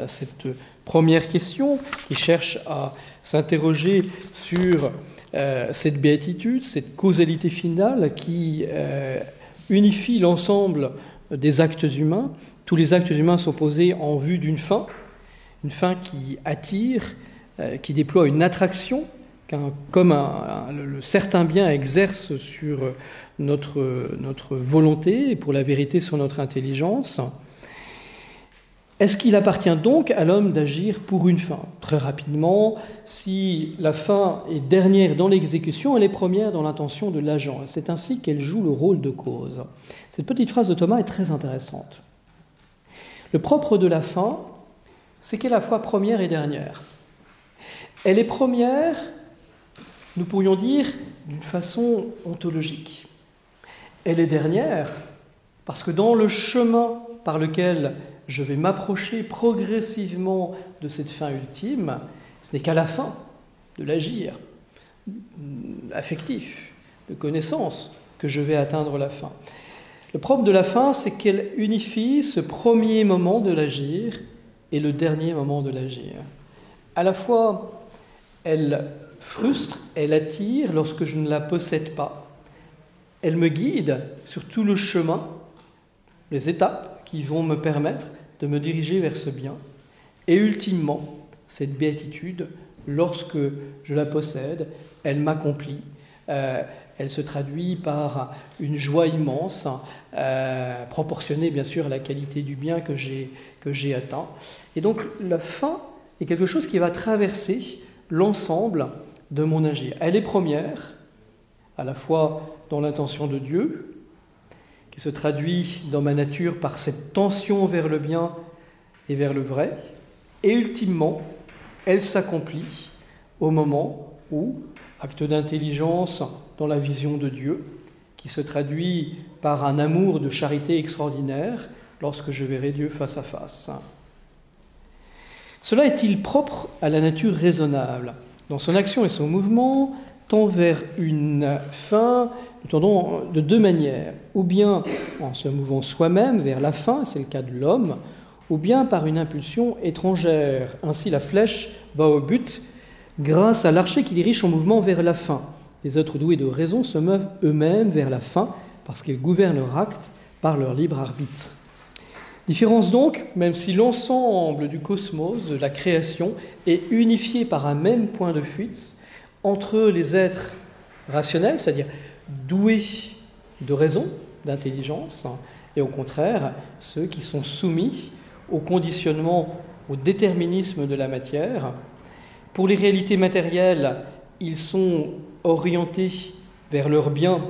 cette première question qui cherche à s'interroger sur cette béatitude, cette causalité finale qui unifie l'ensemble des actes humains. Tous les actes humains sont posés en vue d'une fin, une fin qui attire, qui déploie une attraction comme le, certain bien exerce sur notre, notre volonté et pour la vérité sur notre intelligence, est-ce qu'il appartient donc à l'homme d'agir pour une fin? Très rapidement, si la fin est dernière dans l'exécution, elle est première dans l'intention de l'agent. C'est ainsi qu'elle joue le rôle de cause. Cette petite phrase de Thomas est très intéressante. Le propre de la fin, c'est qu'elle est à la fois première et dernière. Elle est première nous pourrions dire d'une façon ontologique. Elle est dernière parce que dans le chemin par lequel je vais m'approcher progressivement de cette fin ultime, ce n'est qu'à la fin de l'agir affectif, de connaissance, que je vais atteindre la fin. Le propre de la fin, c'est qu'elle unifie ce premier moment de l'agir et le dernier moment de l'agir. À elle frustre, elle attire lorsque je ne la possède pas. Elle me guide sur tout le chemin, les étapes qui vont me permettre de me diriger vers ce bien. Et ultimement, cette béatitude, lorsque je la possède, elle m'accomplit. Euh, elle se traduit par une joie immense, euh, proportionnée bien sûr à la qualité du bien que j'ai atteint. Et donc la fin est quelque chose qui va traverser l'ensemble de mon agir. Elle est première, à la fois dans l'intention de Dieu, qui se traduit dans ma nature par cette tension vers le bien et vers le vrai, et ultimement, elle s'accomplit au moment où, acte d'intelligence dans la vision de Dieu, qui se traduit par un amour de charité extraordinaire lorsque je verrai Dieu face à face. Cela est-il propre à la nature raisonnable? Dans son action et son mouvement, tend vers une fin, nous tendons de deux manières, ou bien en se mouvant soi-même vers la fin, c'est le cas de l'homme, ou bien par une impulsion étrangère. Ainsi la flèche va au but grâce à l'archer qui dirige son mouvement vers la fin. Les êtres doués de raison se meuvent eux-mêmes vers la fin parce qu'ils gouvernent leur acte par leur libre arbitre. Différence donc, même si l'ensemble du cosmos, de la création, est unifié par un même point de fuite entre les êtres rationnels, c'est-à-dire doués de raison, d'intelligence, et au contraire ceux qui sont soumis au conditionnement, au déterminisme de la matière. Pour les réalités matérielles, ils sont orientés vers leur bien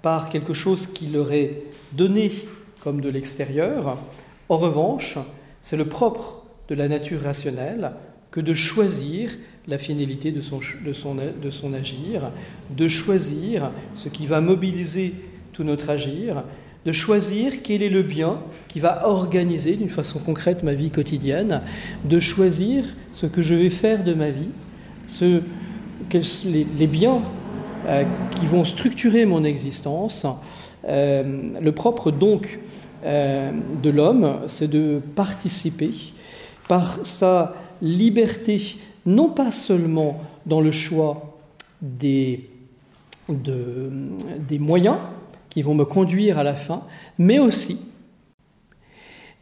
par quelque chose qui leur est donné comme de l'extérieur, En revanche, c'est le propre de la nature rationnelle que de choisir la finalité de son, de, son, de son agir, de choisir ce qui va mobiliser tout notre agir, de choisir quel est le bien qui va organiser d'une façon concrète ma vie quotidienne, de choisir ce que je vais faire de ma vie, ce, les, les, biens euh, qui vont structurer mon existence. Euh, le propre donc de l'homme, c'est de participer par sa liberté, non pas seulement dans le choix des, de, des moyens, qui vont me conduire à la fin, mais aussi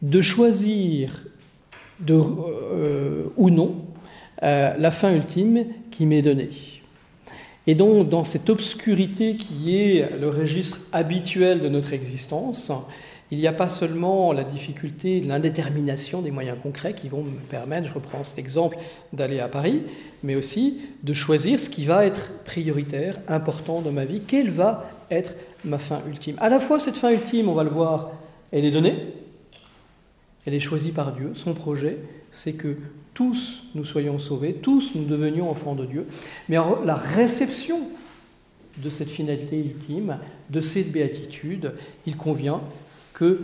de choisir euh, ou non euh, la fin ultime qui m'est donnée. Et donc, dans cette obscurité qui est le registre habituel de notre existence, il n'y a pas seulement la difficulté, l'indétermination des moyens concrets qui vont me permettre, je reprends cet exemple, d'aller à Paris, mais aussi de choisir ce qui va être prioritaire, important dans ma vie, quelle va être ma fin ultime. À la fois, cette fin ultime, on va le voir, elle est donnée, elle est choisie par Dieu. Son projet, c'est que tous nous soyons sauvés, tous nous devenions enfants de Dieu. Mais la réception de cette finalité ultime, de cette béatitude, il convient que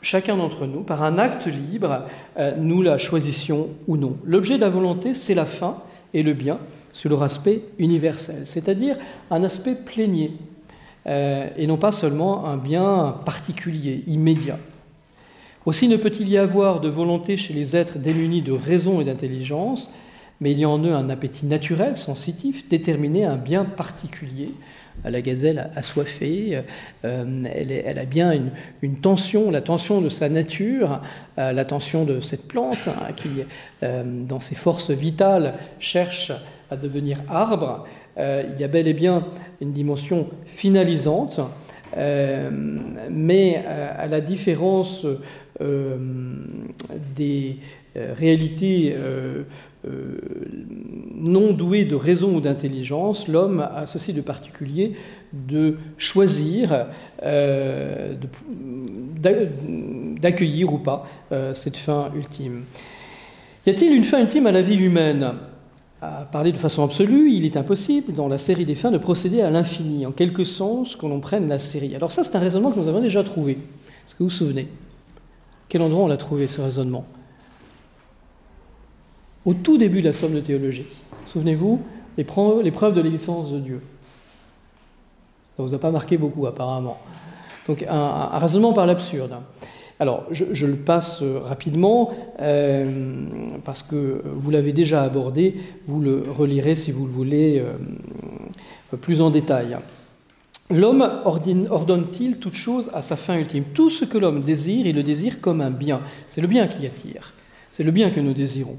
chacun d'entre nous, par un acte libre, euh, nous la choisissions ou non. L'objet de la volonté, c'est la fin et le bien sur leur aspect universel, c'est-à-dire un aspect plénier, euh, et non pas seulement un bien particulier, immédiat. Aussi ne peut-il y avoir de volonté chez les êtres démunis de raison et d'intelligence, mais il y a en eux un appétit naturel, sensitif, déterminé à un bien particulier. La gazelle assoiffée, euh, elle, a bien une, tension, la tension de sa nature, euh, la tension de cette plante hein, qui, dans ses forces vitales, cherche à devenir arbre. Euh, il y a bel et bien une dimension finalisante, euh, mais euh, à la différence des réalités non douées de raison ou d'intelligence, l'homme a ceci de particulier de choisir, d'accueillir ou pas cette fin ultime. Y a-t-il une fin ultime à la vie humaine? À parler de façon absolue, il est impossible dans la série des fins de procéder à l'infini, en quelque sens qu'on en prenne la série. Alors ça, c'est un raisonnement que nous avons déjà trouvé. Est-ce que vous vous souvenez? Quel endroit on l'a trouvé, ce raisonnement? Au tout début de la somme de théologie. Souvenez-vous, les preuves de l'existence de Dieu. Ça ne vous a pas marqué beaucoup, apparemment. Donc un, un raisonnement par l'absurde. Alors, je, le passe euh, rapidement euh, parce que vous l'avez déjà abordé, vous le relirez si vous le voulez euh, plus en détail. L'homme ordonne-t-il toute chose à sa fin ultime? Tout ce que l'homme désire, il le désire comme un bien. C'est le bien qui attire, c'est le bien que nous désirons.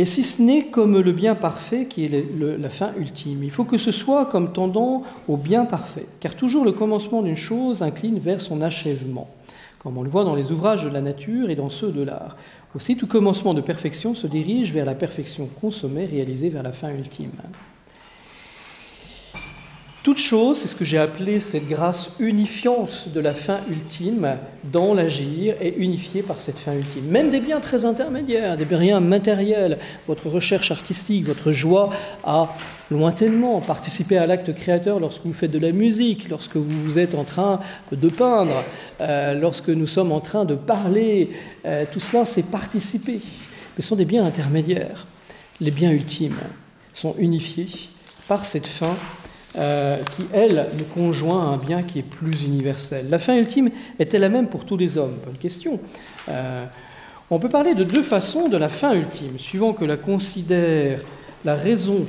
Et si ce n'est comme le bien parfait qui est la fin ultime, il faut que ce soit comme tendant au bien parfait, car toujours le commencement d'une chose incline vers son achèvement comme on le voit dans les ouvrages de la nature et dans ceux de l'art. Aussi, tout commencement de perfection se dirige vers la perfection consommée, réalisée vers la fin ultime. Toute chose, c'est ce que j'ai appelé cette grâce unifiante de la fin ultime dans l'agir, est unifiée par cette fin ultime. Même des biens très intermédiaires, des biens matériels, votre recherche artistique, votre joie à lointainement participer à l'acte créateur lorsque vous faites de la musique, lorsque vous êtes en train de peindre, euh, lorsque nous sommes en train de parler, euh, tout cela c'est participer. Mais ce sont des biens intermédiaires. Les biens ultimes sont unifiés par cette fin euh, qui, elle, nous conjoint un bien qui est plus universel. La fin ultime est-elle la même pour tous les hommes Bonne question. Euh, on peut parler de deux façons de la fin ultime, suivant que la considère la raison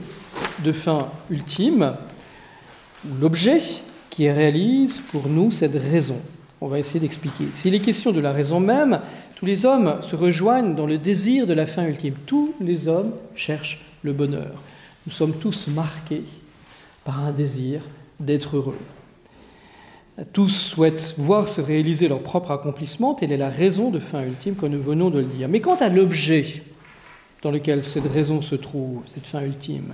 de fin ultime, ou l'objet qui réalise pour nous cette raison. On va essayer d'expliquer. S'il est question de la raison même, tous les hommes se rejoignent dans le désir de la fin ultime. Tous les hommes cherchent le bonheur. Nous sommes tous marqués par un désir d'être heureux. Tous souhaitent voir se réaliser leur propre accomplissement, telle est la raison de fin ultime que nous venons de le dire. Mais quant à l'objet dans lequel cette raison se trouve, cette fin ultime,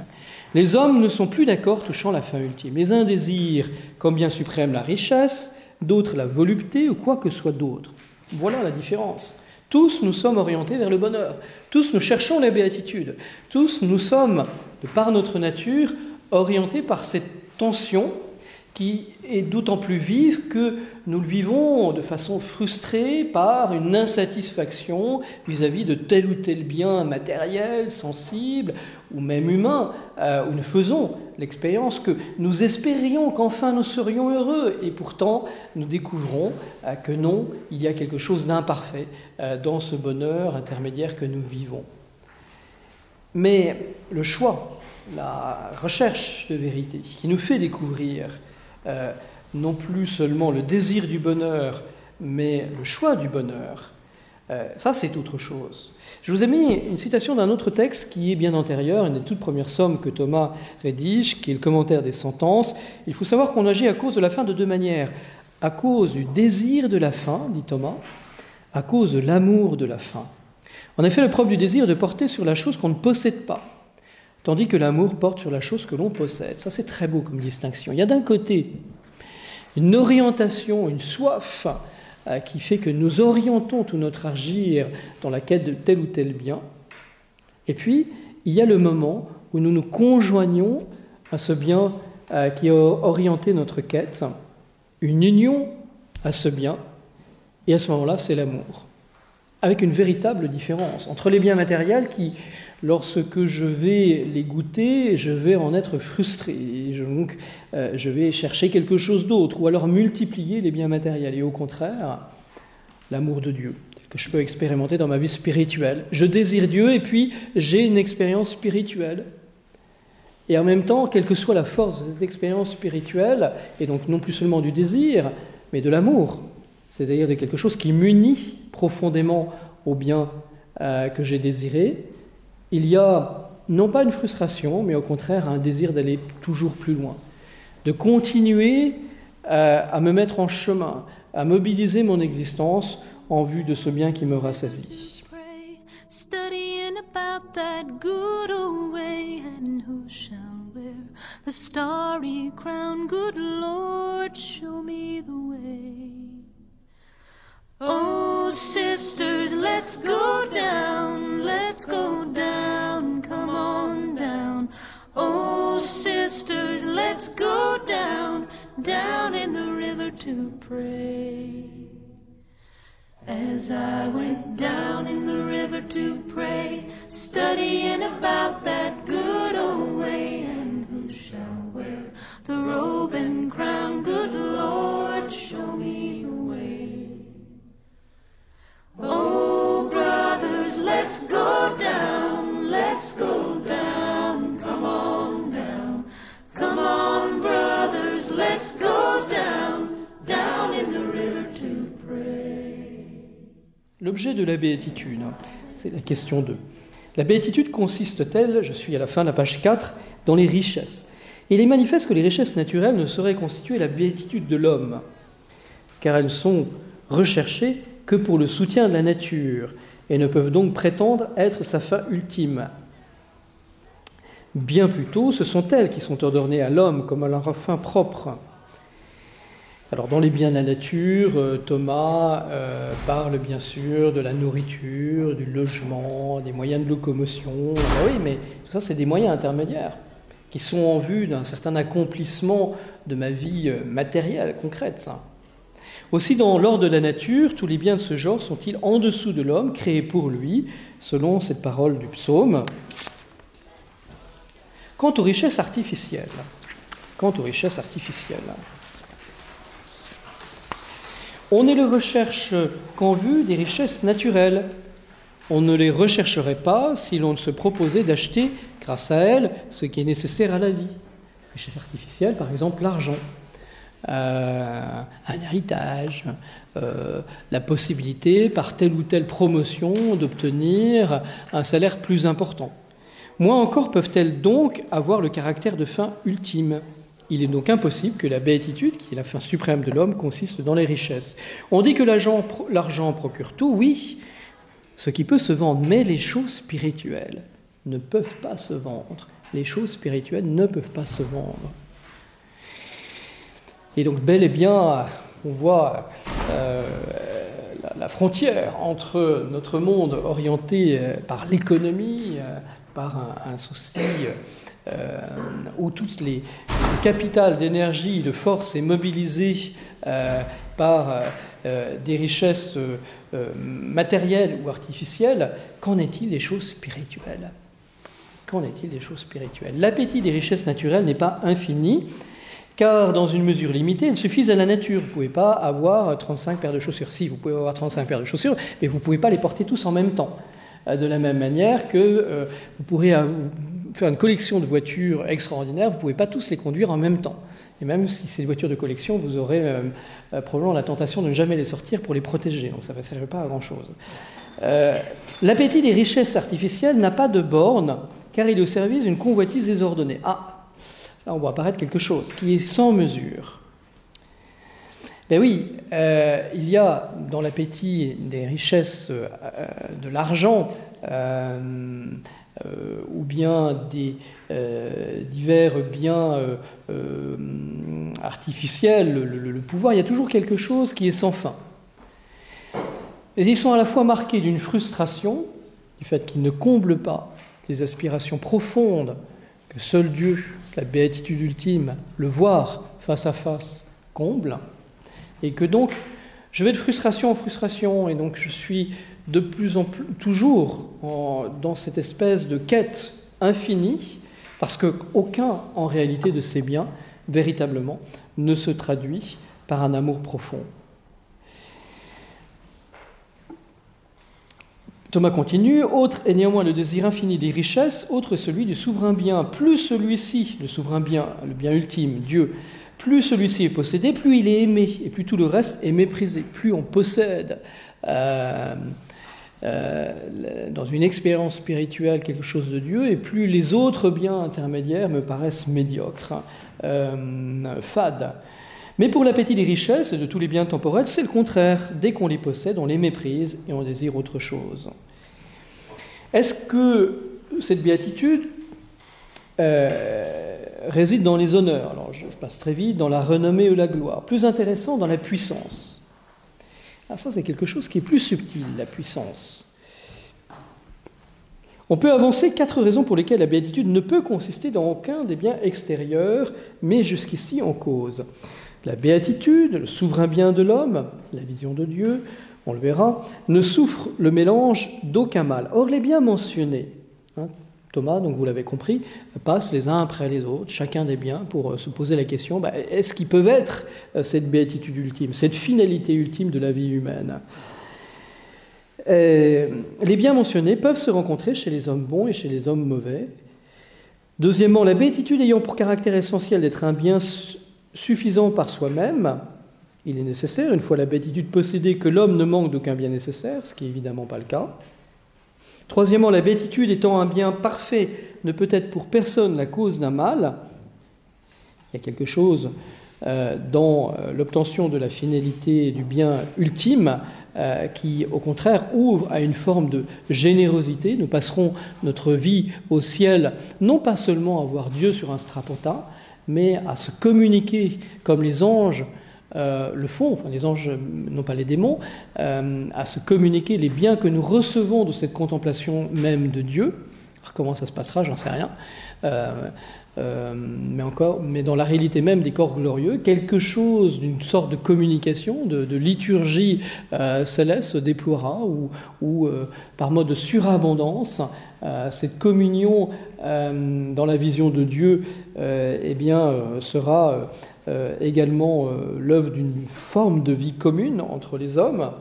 les hommes ne sont plus d'accord touchant la fin ultime. Les uns désirent comme bien suprême la richesse, d'autres la volupté ou quoi que soit d'autre. Voilà la différence. Tous nous sommes orientés vers le bonheur. Tous nous cherchons la béatitude. Tous nous sommes, de par notre nature, orientés par cette tension qui est d'autant plus vive que nous le vivons de façon frustrée par une insatisfaction vis-à-vis de tel ou tel bien matériel, sensible ou même humain, euh, où nous faisons l'expérience que nous espérions qu'enfin nous serions heureux et pourtant nous découvrons euh, que non, il y a quelque chose d'imparfait euh, dans ce bonheur intermédiaire que nous vivons. Mais le choix, la recherche de vérité qui nous fait découvrir euh, non plus seulement le désir du bonheur, mais le choix du bonheur. Euh, ça, c'est autre chose. Je vous ai mis une citation d'un autre texte qui est bien antérieur, une des toutes premières sommes que Thomas rédige, qui est le commentaire des sentences. Il faut savoir qu'on agit à cause de la fin de deux manières. À cause du désir de la fin, dit Thomas, à cause de l'amour de la fin. En effet, le propre du désir de porter sur la chose qu'on ne possède pas tandis que l'amour porte sur la chose que l'on possède. Ça, c'est très beau comme distinction. Il y a d'un côté une orientation, une soif euh, qui fait que nous orientons tout notre agir dans la quête de tel ou tel bien. Et puis, il y a le moment où nous nous conjoignons à ce bien euh, qui a orienté notre quête, une union à ce bien, et à ce moment-là, c'est l'amour. Avec une véritable différence entre les biens matériels qui lorsque je vais les goûter, je vais en être frustré. donc, euh, je vais chercher quelque chose d'autre, ou alors multiplier les biens matériels. Et au contraire, l'amour de Dieu, que je peux expérimenter dans ma vie spirituelle. Je désire Dieu et puis j'ai une expérience spirituelle. Et en même temps, quelle que soit la force de cette expérience spirituelle, et donc non plus seulement du désir, mais de l'amour, c'est-à-dire de quelque chose qui m'unit profondément au bien euh, que j'ai désiré, il y a non pas une frustration, mais au contraire un désir d'aller toujours plus loin, de continuer euh, à, me mettre en chemin, à mobiliser mon existence en vue de ce bien qui me rassasie. Oh, sisters, let's go down, let's go down, come on down. Oh, sisters, let's go down, down in the river to pray. As I went down in the river to pray, studying about that good old way, and who shall wear the robe and crown, good Lord, show me the Oh, brothers, let's go down, let's go down, come on down. Come on, brothers, let's go down, down in the river to pray. L'objet de la béatitude, c'est la question 2. La béatitude consiste-t-elle, je suis à la fin de la page 4, dans les richesses? Il est manifeste que les richesses naturelles ne sauraient constituer la béatitude de l'homme, car elles sont recherchées que pour le soutien de la nature et ne peuvent donc prétendre être sa fin ultime. Bien plutôt, ce sont elles qui sont ordonnées à l'homme comme à leur fin propre. Alors dans les biens de la nature, euh, Thomas euh, parle bien sûr de la nourriture, du logement, des moyens de locomotion. Ah oui, mais tout ça c'est des moyens intermédiaires qui sont en vue d'un certain accomplissement de ma vie euh, matérielle, concrète. Aussi, dans l'ordre de la nature, tous les biens de ce genre sont-ils en dessous de l'homme, créés pour lui, selon cette parole du psaume. Quant aux richesses artificielles, quant aux richesses artificielles, on ne les recherche qu'en vue des richesses naturelles. On ne les rechercherait pas si l'on se proposait d'acheter, grâce à elles, ce qui est nécessaire à la vie. Richesses artificielles, par exemple, l'argent. Euh, un héritage, euh, la possibilité par telle ou telle promotion d'obtenir un salaire plus important. Moins encore peuvent-elles donc avoir le caractère de fin ultime. Il est donc impossible que la béatitude, qui est la fin suprême de l'homme, consiste dans les richesses. On dit que l'argent procure tout, oui, ce qui peut se vendre, mais les choses spirituelles ne peuvent pas se vendre. Les choses spirituelles ne peuvent pas se vendre. Et donc, bel et bien, on voit euh, la, frontière entre notre monde orienté par l'économie, par un, souci où toutes les, le capital d'énergie, de force est mobilisé par des richesses matérielles ou artificielles, qu'en est-il des choses spirituelles? Qu'en est-il des choses spirituelles? L'appétit des richesses naturelles n'est pas infini, car dans une mesure limitée, elles suffisent à la nature. Vous ne pouvez pas avoir 35 paires de chaussures. Si, vous pouvez avoir 35 paires de chaussures, mais vous ne pouvez pas les porter tous en même temps. Euh, de la même manière que euh, vous pourrez faire une collection de voitures extraordinaires, vous ne pouvez pas tous les conduire en même temps. Et même si c'est des voitures de collection, vous aurez euh, probablement la tentation de ne jamais les sortir pour les protéger. Donc ça ne servir pas à grand-chose. L'appétit des richesses artificielles n'a pas de borne car il est au service d'une convoitise désordonnée. Ah, là on voit apparaître quelque chose qui est sans mesure. Ben oui, euh, il y a dans l'appétit des richesses euh, de l'argent euh, ou bien des divers biens artificiels, le, pouvoir, il y a toujours quelque chose qui est sans fin. Et ils sont à la fois marqués d'une frustration, du fait qu'ils ne comblent pas des aspirations profondes que seul Dieu, la béatitude ultime, le voir face à face, comble, et que donc je vais de frustration en frustration, et donc je suis de plus en plus toujours dans cette espèce de quête infinie, parce qu'aucun en réalité de ces biens, véritablement, ne se traduit par un amour profond. Thomas continue, autre est néanmoins le désir infini des richesses, autre celui du souverain bien. Plus celui-ci, le souverain bien, le bien ultime, Dieu, plus celui-ci est possédé, plus il est aimé, et plus tout le reste est méprisé. Plus on possède euh, euh, dans une expérience spirituelle quelque chose de Dieu, et plus les autres biens intermédiaires me paraissent médiocres, euh, fades. Mais pour l'appétit des richesses et de tous les biens temporels, c'est le contraire. Dès qu'on les possède, on les méprise et on désire autre chose. Est-ce que cette béatitude euh, réside dans les honneurs? Alors je, passe très vite, dans la renommée ou la gloire. Plus intéressant, dans la puissance. Ah, ça, c'est quelque chose qui est plus subtil, la puissance. On peut avancer quatre raisons pour lesquelles la béatitude ne peut consister dans aucun des biens extérieurs, mais jusqu'ici en cause. La béatitude, le souverain bien de l'homme, la vision de Dieu, on le verra, ne souffre le mélange d'aucun mal. Or, les biens mentionnés, hein, Thomas, donc vous l'avez compris, passent les uns après les autres, chacun des biens, pour euh, se poser la question bah, est-ce qu'ils peuvent être euh, cette béatitude ultime, cette finalité ultime de la vie humaine? Euh, Les biens mentionnés peuvent se rencontrer chez les hommes bons et chez les hommes mauvais. Deuxièmement, la béatitude ayant pour caractère essentiel d'être un bien suffisant par soi-même, il est nécessaire, une fois la béatitude possédée, que l'homme ne manque d'aucun bien nécessaire, ce qui n'est évidemment pas le cas. Troisièmement, la béatitude étant un bien parfait, ne peut être pour personne la cause d'un mal. Il y a quelque chose euh, dans euh, l'obtention de la finalité du bien ultime euh, qui, au contraire, ouvre à une forme de générosité. Nous passerons notre vie au ciel, non pas seulement à voir Dieu sur un strapontin, mais à se communiquer comme les anges euh, le font, enfin les anges, non pas les démons, euh, à se communiquer les biens que nous recevons de cette contemplation même de Dieu. Alors, comment ça se passera, j'en sais rien. Euh, mais encore, mais dans la réalité même des corps glorieux, quelque chose d'une sorte de communication, de, liturgie céleste se déploiera, ou, par mode de surabondance, cette communion dans la vision de Dieu eh bien, sera également l'œuvre d'une forme de vie commune entre les hommes.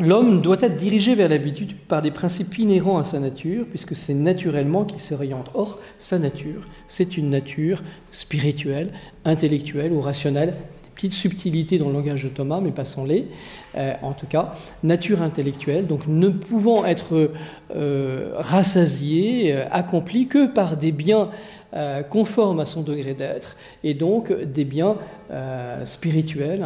L'homme doit être dirigé vers l'habitude par des principes inhérents à sa nature, puisque c'est naturellement qu'il s'oriente. Or, sa nature, c'est une nature spirituelle, intellectuelle ou rationnelle petite subtilité dans le langage de Thomas, mais passons-les. Euh, en tout cas, nature intellectuelle, donc ne pouvant être euh, rassasié, euh, accompli que par des biens conformes à son degré d'être, et donc des biens spirituels,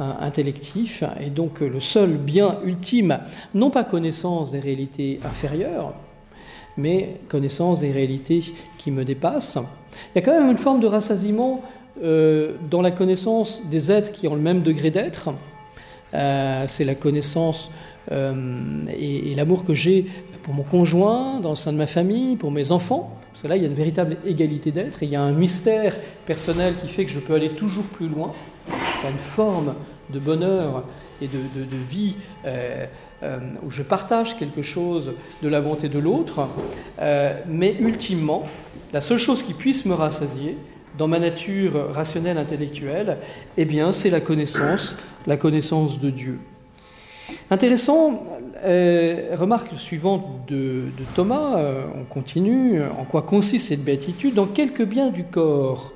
hein, intellectifs, et donc le seul bien ultime, non pas connaissance des réalités inférieures, mais connaissance des réalités qui me dépassent. Il y a quand même une forme de rassasiement dans la connaissance des êtres qui ont le même degré d'être, c'est la connaissance et, et l'amour que j'ai pour mon conjoint, dans le sein de ma famille, pour mes enfants. Parce que là, il y a une véritable égalité d'être, il y a un mystère personnel qui fait que je peux aller toujours plus loin. Il y a une forme de bonheur et de, vie euh, euh, où je partage quelque chose de la bonté de l'autre, euh, mais ultimement, la seule chose qui puisse me rassasier dans ma nature rationnelle intellectuelle, eh bien, c'est la connaissance, la connaissance de Dieu. Intéressant, euh, remarque suivante de, Thomas, euh, on continue, en quoi consiste cette béatitude Dans quelques biens du corps.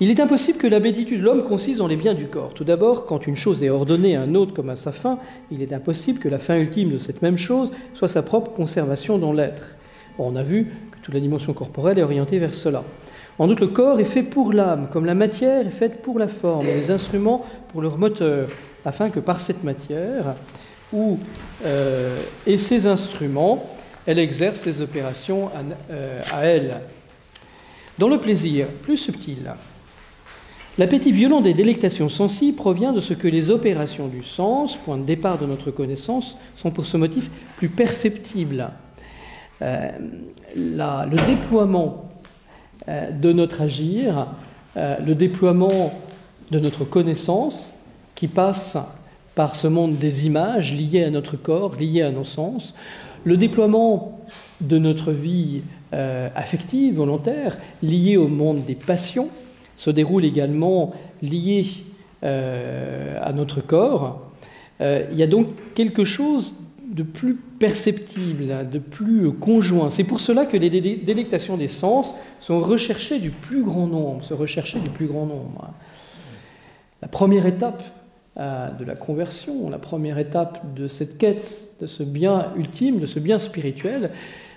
Il est impossible que la béatitude de l'homme consiste dans les biens du corps. Tout d'abord, quand une chose est ordonnée à un autre comme à sa fin, il est impossible que la fin ultime de cette même chose soit sa propre conservation dans l'être. on a vu que toute la dimension corporelle est orientée vers cela. En outre, le corps est fait pour l'âme, comme la matière est faite pour la forme, les instruments pour leur moteur afin que par cette matière ou, euh, et ses instruments, elle exerce ses opérations à, euh, à elle. Dans le plaisir plus subtil, l'appétit violent des délectations sensibles provient de ce que les opérations du sens, point de départ de notre connaissance, sont pour ce motif plus perceptibles. Euh, le déploiement de notre agir, le déploiement de notre connaissance qui passe par ce monde des images liées à notre corps, liées à nos sens, le déploiement de notre vie euh, affective, volontaire, liée au monde des passions, se déroule également lié euh, à notre corps. Euh, il y a donc quelque chose de plus perceptible, de plus conjoint. C'est pour cela que les délectations des sens sont recherchées du plus grand nombre, se rechercher du plus grand nombre. La première étape de la conversion, la première étape de cette quête, de ce bien ultime, de ce bien spirituel,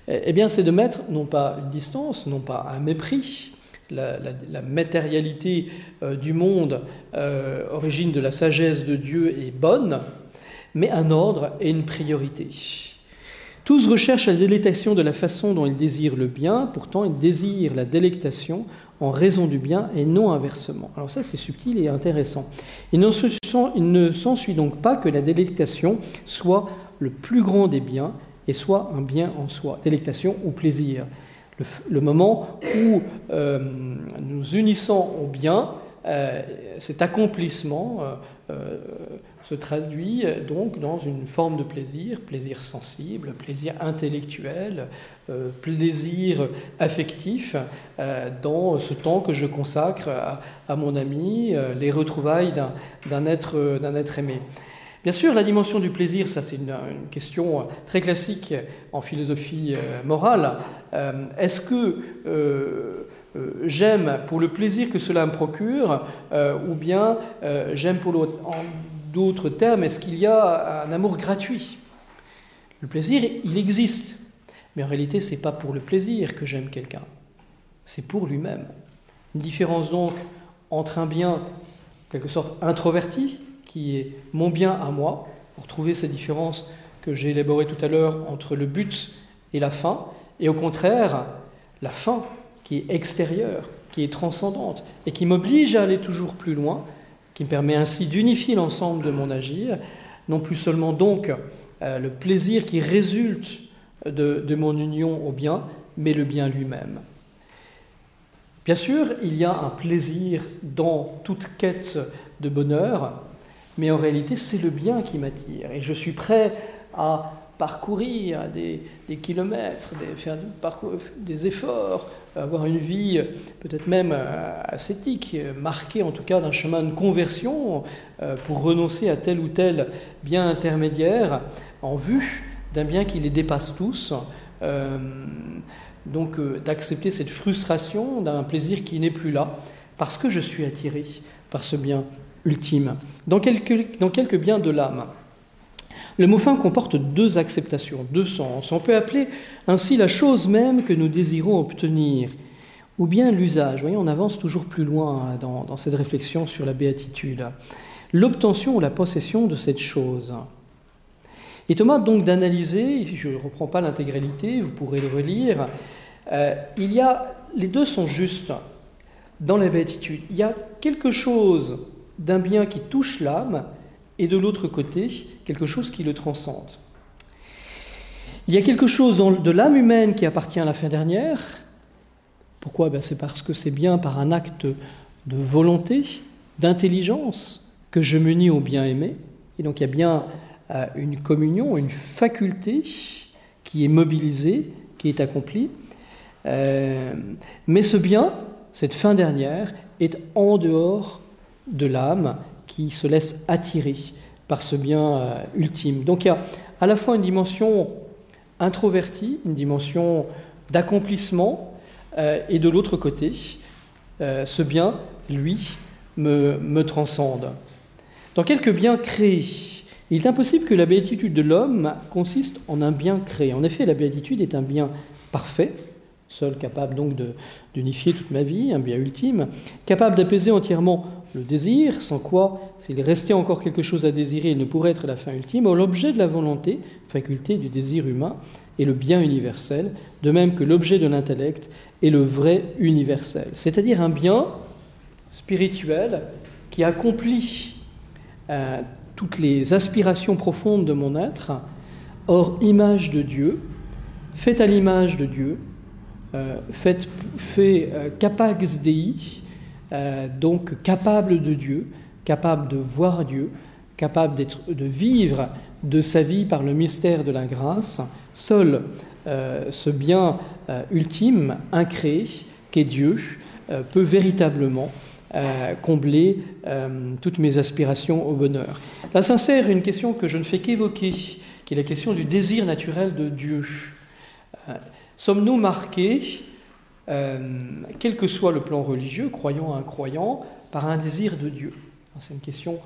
eh, eh bien, c'est de mettre non pas une distance, non pas un mépris, la, matérialité euh, du monde, euh, origine de la sagesse de Dieu, est bonne, mais un ordre et une priorité. Tous recherchent la délectation de la façon dont ils désirent le bien, pourtant ils désirent la délectation en raison du bien et non inversement. Alors ça c'est subtil et intéressant. Il ne s'ensuit donc pas que la délectation soit le plus grand des biens et soit un bien en soi, délectation ou plaisir. Le, moment où euh, nous unissons au bien, euh, cet accomplissement euh, se traduit donc dans une forme de plaisir, plaisir sensible, plaisir intellectuel, euh, plaisir affectif euh, dans ce temps que je consacre à, mon ami, euh, les retrouvailles d'un être aimé. Bien sûr, la dimension du plaisir, ça c'est une, question très classique en philosophie morale. Est-ce que j'aime pour le plaisir que cela me procure, ou bien j'aime pour l'autre d'autres termes, est-ce qu'il y a un amour gratuit? Le plaisir, il existe. Mais en réalité, ce n'est pas pour le plaisir que j'aime quelqu'un. C'est pour lui-même. Une différence donc entre un bien, en quelque sorte, introverti, qui est mon bien à moi, pour trouver cette différence que j'ai élaborée tout à l'heure entre le but et la fin, et au contraire, la fin qui est extérieure, qui est transcendante, et qui m'oblige à aller toujours plus loin, qui me permet ainsi d'unifier l'ensemble de mon agir, non plus seulement donc euh, le plaisir qui résulte de, mon union au bien, mais le bien lui-même. Bien sûr, il y a un plaisir dans toute quête de bonheur, mais en réalité, c'est le bien qui m'attire. Et je suis prêt à parcourir des, kilomètres, faire des efforts, avoir une vie peut-être même euh, ascétique, marquée en tout cas d'un chemin de conversion euh, pour renoncer à tel ou tel bien intermédiaire en vue d'un bien qui les dépasse tous. Euh, donc d'accepter cette frustration d'un plaisir qui n'est plus là, parce que je suis attiré par ce bien ultime. Dans quelques, dans quelques biens de l'âme, le mot fin comporte deux acceptations, deux sens. On peut appeler ainsi la chose même que nous désirons obtenir, ou bien l'usage. Voyez, on avance toujours plus loin dans, dans cette réflexion sur la béatitude. L'obtention ou la possession de cette chose. Et Thomas donc d'analyser, je ne reprends pas l'intégralité, vous pourrez le relire, euh, il y a, les deux sont justes dans la béatitude. Il y a quelque chose d'un bien qui touche l'âme, et de l'autre côté, quelque chose qui le transcende. Il y a quelque chose de l'âme humaine qui appartient à la fin dernière. Pourquoi? Ben C'est parce que c'est bien par un acte de volonté, d'intelligence, que je m'unis au bien-aimé. Et donc il y a bien euh, une communion, une faculté qui est mobilisée, qui est accomplie. Euh, mais ce bien, cette fin dernière, est en dehors de l'âme qui se laisse attirer par ce bien euh, ultime. Donc il y a à la fois une dimension introvertie, une dimension d'accomplissement, euh, et de l'autre côté, euh, ce bien, lui, me, me transcende. Dans quelques biens créés, il est impossible que la béatitude de l'homme consiste en un bien créé. En effet, la béatitude est un bien parfait, seul capable donc d'unifier toute ma vie, un bien ultime, capable d'apaiser entièrement le désir, sans quoi, s'il restait encore quelque chose à désirer, il ne pourrait être la fin ultime, l'objet de la volonté, faculté du désir humain, est le bien universel, de même que l'objet de l'intellect est le vrai universel, c'est-à-dire un bien spirituel qui accomplit euh, toutes les aspirations profondes de mon être, hors image de Dieu, fait à l'image de Dieu, euh, fait, fait euh, capax Dei, euh, donc capable de Dieu, capable de voir Dieu, capable de vivre de sa vie par le mystère de la grâce, seul ce bien ultime, incréé, qu'est Dieu, peut véritablement combler toutes mes aspirations au bonheur. Là s'insère une question que je ne fais qu'évoquer, qui est la question du désir naturel de Dieu. Sommes-nous marqués, euh, quel que soit le plan religieux, croyant incroyant, par un désir de Dieu C'est une question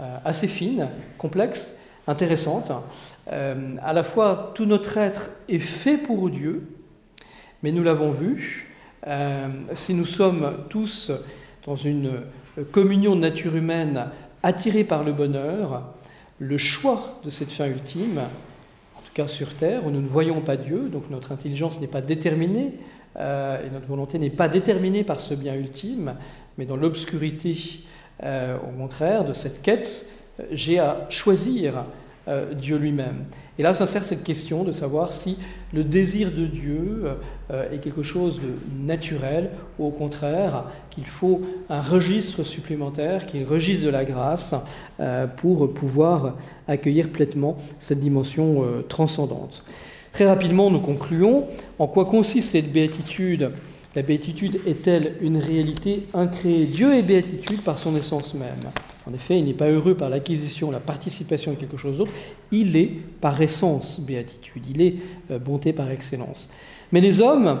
euh, assez fine, complexe, intéressante. Euh, à la fois, tout notre être est fait pour Dieu, mais nous l'avons vu, si nous sommes tous dans une communion de nature humaine attirés par le bonheur, le choix de cette fin ultime car sur Terre, où nous ne voyons pas Dieu, donc notre intelligence n'est pas déterminée, euh, et notre volonté n'est pas déterminée par ce bien ultime, mais dans l'obscurité, euh, au contraire, de cette quête, euh, j'ai à choisir euh, Dieu lui-même. Et là sert cette question de savoir si le désir de Dieu euh, est quelque chose de naturel ou au contraire qu'il faut un registre supplémentaire, qu'il registre de la grâce euh, pour pouvoir accueillir pleinement cette dimension transcendante. Très rapidement, nous concluons. En quoi consiste cette béatitude? La béatitude est-elle une réalité incréée? Dieu est béatitude par son essence même. En effet, il n'est pas heureux par l'acquisition, la participation à quelque chose d'autre, il est par essence béatitude, il est euh, bonté par excellence. Mais les hommes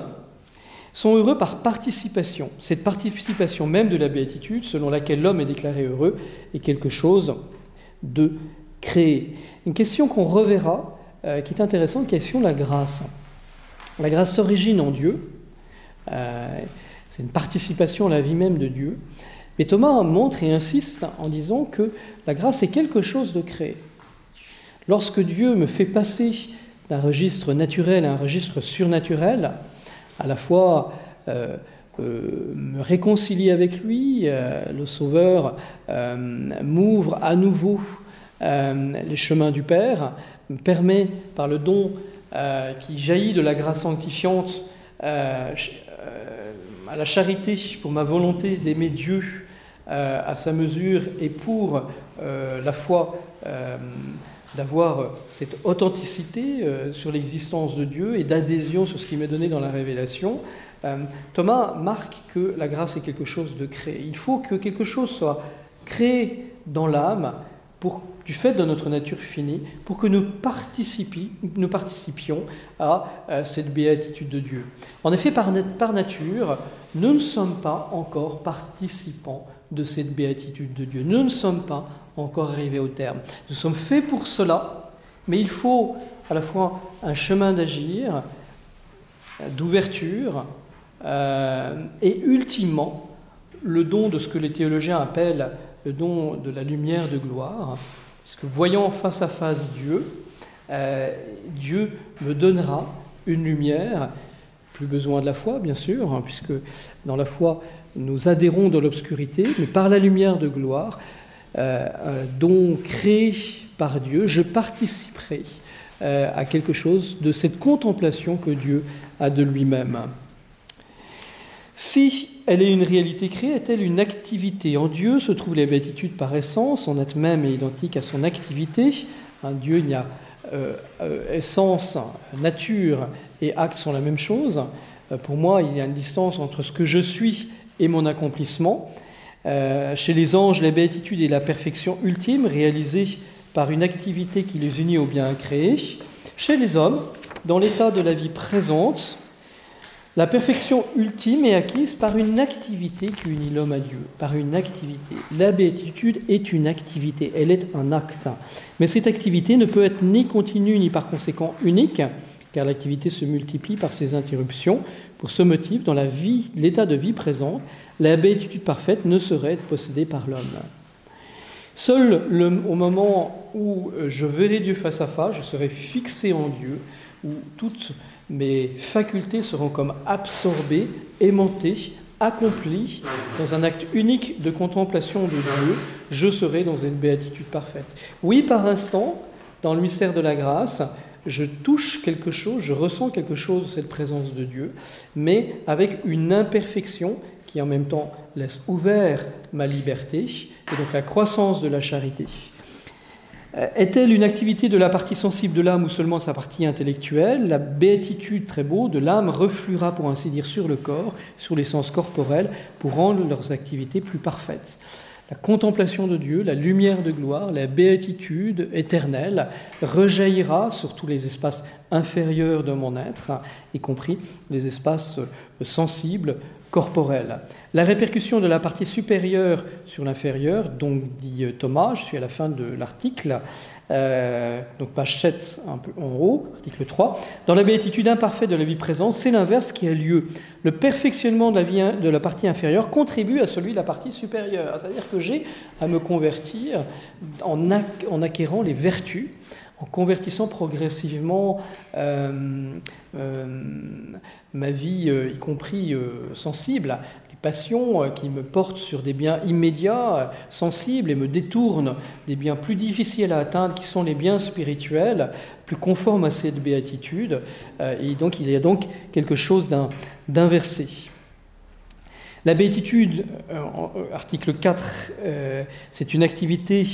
sont heureux par participation. Cette participation même de la béatitude, selon laquelle l'homme est déclaré heureux, est quelque chose de créé. Une question qu'on reverra, euh, qui est intéressante, question de la grâce. La grâce s'origine en Dieu, euh, c'est une participation à la vie même de Dieu, mais Thomas montre et insiste en disant que la grâce est quelque chose de créé. Lorsque Dieu me fait passer d'un registre naturel à un registre surnaturel, à la fois euh, me réconcilier avec lui, le Sauveur m'ouvre à nouveau les chemins du Père, permet par le don qui jaillit de la grâce sanctifiante à la charité pour ma volonté d'aimer Dieu euh, à sa mesure et pour euh, la foi euh, d'avoir cette authenticité sur l'existence de Dieu et d'adhésion sur ce qui m'est donné dans la révélation, Thomas marque que la grâce est quelque chose de créé. Il faut que quelque chose soit créé dans l'âme pour, du fait de notre nature finie, pour que nous, participions à, cette béatitude de Dieu. En effet, par, par nature, nous ne sommes pas encore participants de cette béatitude de Dieu. Nous ne sommes pas encore arrivés au terme. Nous sommes faits pour cela, mais il faut à la fois un chemin d'agir, d'ouverture, euh, et ultimement le don de ce que les théologiens appellent le don de la lumière de gloire, puisque voyant face à face Dieu, euh, Dieu me donnera une lumière, plus besoin de la foi bien sûr, hein, puisque dans la foi nous adhérons dans l'obscurité, mais par la lumière de gloire, don créé par Dieu, je participerai à quelque chose de cette contemplation que Dieu a de lui-même. Si elle est une réalité créée, est-elle une activité En Dieu se trouve la béatitude par essence, son être même est identique à son activité. En Dieu, il y a euh, euh, essence, nature et acte sont la même chose. Euh, pour moi, il y a une distance entre ce que je suis et mon accomplissement. chez les anges, la béatitude est la perfection ultime réalisée par une activité qui les unit au bien créé. Chez les hommes, dans l'état de la vie présente, la perfection ultime est acquise par une activité qui unit l'homme à Dieu, par une activité. La béatitude est une activité, elle est un acte. Mais cette activité ne peut être ni continue ni par conséquent unique, car l'activité se multiplie par ses interruptions. Pour ce motif, dans la vie, l'état de vie présent, la béatitude parfaite ne saurait être possédée par l'homme. Seul au moment où je verrai Dieu face à face, je serai fixé en Dieu, où toute mes facultés seront comme absorbées, aimantées, accomplies dans un acte unique de contemplation de Dieu, je serai dans une béatitude parfaite. Oui, par instant, dans le mystère de la grâce, je touche quelque chose, je ressens quelque chose de cette présence de Dieu, mais avec une imperfection qui en même temps laisse ouvert ma liberté, et donc la croissance de la charité. Euh, est-elle une activité de la partie sensible de l'âme ou seulement sa partie intellectuelle? La béatitude, très beau, de l'âme refluera, pour ainsi dire, sur le corps, sur les sens corporels, pour rendre leurs activités plus parfaites. La contemplation de Dieu, la lumière de gloire, la béatitude éternelle rejaillira sur tous les espaces inférieurs de mon être, y compris les espaces sensibles, corporelle. La répercussion de la partie supérieure sur l'inférieure, donc dit euh, Thomas, je suis à la fin de l'article, euh, donc page 7 un peu en haut, article 3. Dans la béatitude imparfaite de la vie présente, c'est l'inverse qui a lieu. Le perfectionnement de la, vie, de la partie inférieure contribue à celui de la partie supérieure. C'est-à-dire que j'ai à me convertir en, en acquérant les vertus en convertissant progressivement euh, ma vie, euh, y compris euh, sensible, les passions euh, qui me portent sur des biens immédiats, sensibles, et me détournent des biens plus difficiles à atteindre, qui sont les biens spirituels, plus conformes à cette béatitude. Et donc il y a donc quelque chose d'inversé. La béatitude, article 4, c'est une activité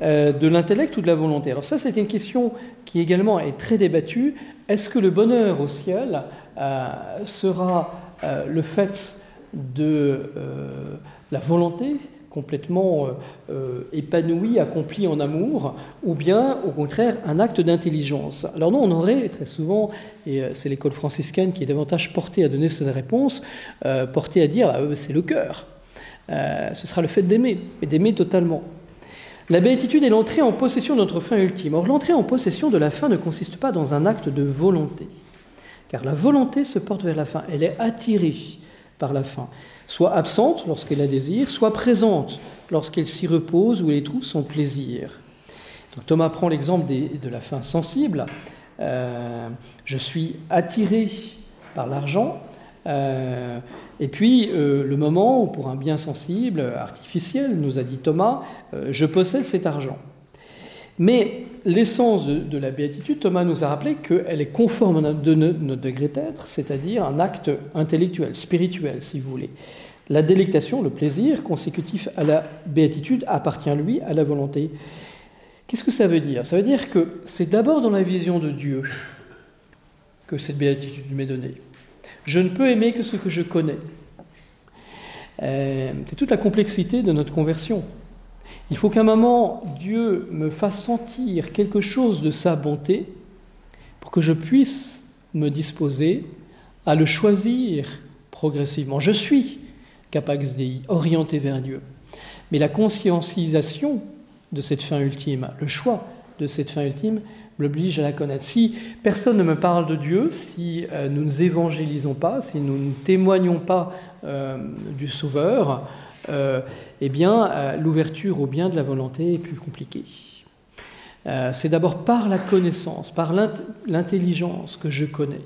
de l'intellect ou de la volonté Alors ça, c'est une question qui également est très débattue. Est-ce que le bonheur au ciel euh, sera euh, le fait de euh, la volonté complètement épanouie, accomplie en amour, ou bien au contraire un acte d'intelligence? Alors nous, on aurait très souvent, et c'est l'école franciscaine qui est davantage portée à donner cette réponse, portée à dire c'est le cœur, ce sera le fait d'aimer, et d'aimer totalement. La béatitude est l'entrée en possession de notre fin ultime. Or, l'entrée en possession de la fin ne consiste pas dans un acte de volonté. Car la volonté se porte vers la fin, elle est attirée par la fin, soit absente lorsqu'elle la désire, soit présente lorsqu'elle s'y repose ou elle trouve son plaisir. Thomas prend l'exemple de la fin sensible. Euh, je suis attiré par l'argent, euh, et puis euh, le moment où pour un bien sensible, artificiel, nous a dit Thomas, je possède cet argent. Mais l'essence de, la béatitude, Thomas nous a rappelé qu'elle est conforme à notre degré d'être, c'est-à-dire un acte intellectuel, spirituel, si vous voulez. La délectation, le plaisir consécutif à la béatitude appartient, lui, à la volonté. Qu'est-ce que ça veut dire? Ça veut dire que c'est d'abord dans la vision de Dieu que cette béatitude m'est donnée. Je ne peux aimer que ce que je connais. Euh, c'est toute la complexité de notre conversion. Il faut qu'à un moment, Dieu me fasse sentir quelque chose de sa bonté pour que je puisse me disposer à le choisir progressivement. Je suis capax dei, orienté vers Dieu. Mais la conscientisation de cette fin ultime, le choix de cette fin ultime, m'oblige à la connaître. Si personne ne me parle de Dieu, si euh, nous ne évangélisons pas, si nous ne témoignons pas euh, du Sauveur, euh, eh bien, l'ouverture au bien de la volonté est plus compliquée. C'est d'abord par la connaissance, par l'intelligence que je connais.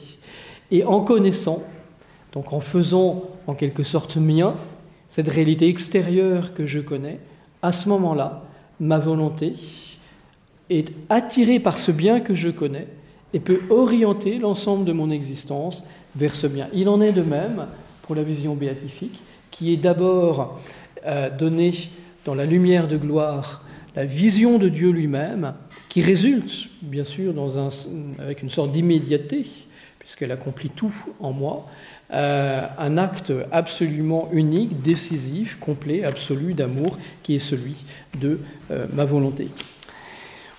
Et en connaissant, donc en faisant en quelque sorte mien, cette réalité extérieure que je connais, à ce moment-là, ma volonté, est attiré par ce bien que je connais et peut orienter l'ensemble de mon existence vers ce bien. Il en est de même pour la vision béatifique, qui est d'abord euh, donnée dans la lumière de gloire, la vision de Dieu lui-même, qui résulte, bien sûr, avec une sorte d'immédiateté, puisqu'elle accomplit tout en moi, euh, un acte absolument unique, décisif, complet, absolu d'amour, qui est celui de euh, ma volonté.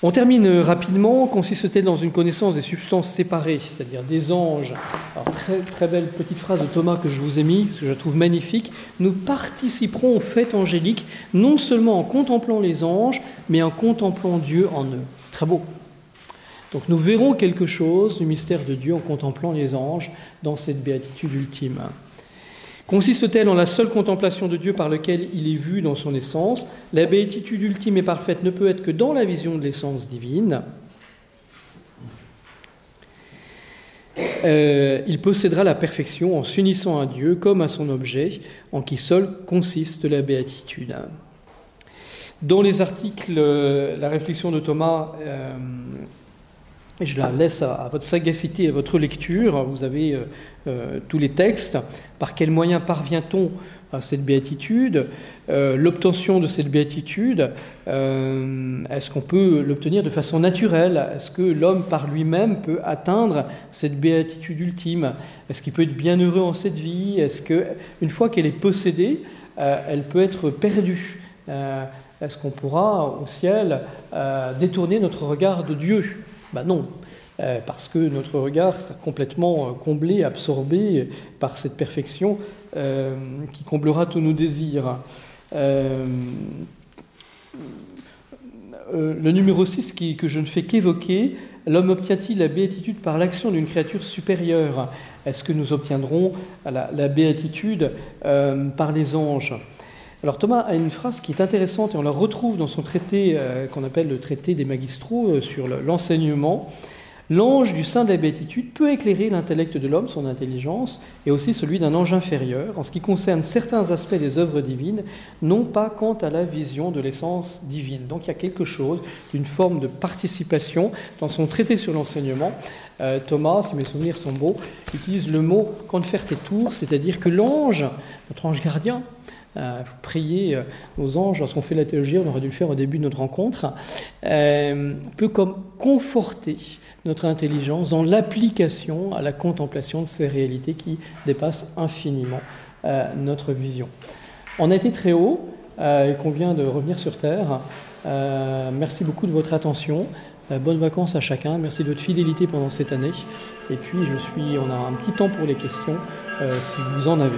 On termine rapidement. Consiste-t-elle dans une connaissance des substances séparées, c'est-à-dire des anges? Alors, très, très belle petite phrase de Thomas que je vous ai mis, que je trouve magnifique. Nous participerons au fait angélique, non seulement en contemplant les anges, mais en contemplant Dieu en eux. Très beau. Donc nous verrons quelque chose du mystère de Dieu en contemplant les anges dans cette béatitude ultime. Consiste-t-elle en la seule contemplation de Dieu par lequel il est vu dans son essence? La béatitude ultime et parfaite ne peut être que dans la vision de l'essence divine. Euh, il possédera la perfection en s'unissant à Dieu comme à son objet, en qui seul consiste la béatitude. Dans les articles, euh, la réflexion de Thomas euh, et je la laisse à, votre sagacité et à votre lecture. Vous avez euh, euh, tous les textes. Par quels moyens parvient-on à cette béatitude euh, L'obtention de cette béatitude, est-ce qu'on peut l'obtenir de façon naturelle? Est-ce que l'homme par lui-même peut atteindre cette béatitude ultime? Est-ce qu'il peut être bienheureux en cette vie? Est-ce qu'une fois qu'elle est possédée, elle peut être perdue? Est-ce qu'on pourra au ciel détourner notre regard de Dieu? Ben non, euh, parce que notre regard sera complètement euh, comblé, absorbé par cette perfection euh, qui comblera tous nos désirs. le numéro 6 que je ne fais qu'évoquer, l'homme obtient-il la béatitude par l'action d'une créature supérieure? Est-ce que nous obtiendrons la, la béatitude par les anges? Alors Thomas a une phrase qui est intéressante et on la retrouve dans son traité euh, qu'on appelle le traité des magistraux euh, sur l'enseignement. L'ange du sein de la béatitude peut éclairer l'intellect de l'homme, son intelligence, et aussi celui d'un ange inférieur, en ce qui concerne certains aspects des œuvres divines, non pas quant à la vision de l'essence divine. Donc il y a quelque chose d'une forme de participation. Dans son traité sur l'enseignement, euh, Thomas, si mes souvenirs sont beaux, utilise le mot tour, c'est-à-dire que l'ange, notre ange gardien, euh, prier euh, aux anges lorsqu'on fait la théologie, on aurait dû le faire au début de notre rencontre, euh, peut comme conforter notre intelligence dans l'application à la contemplation de ces réalités qui dépassent infiniment notre vision. On a été très haut, il convient de revenir sur Terre. merci beaucoup de votre attention. bonnes vacances à chacun. Merci de votre fidélité pendant cette année. Et puis, je suis, on a un petit temps pour les questions, si vous en avez.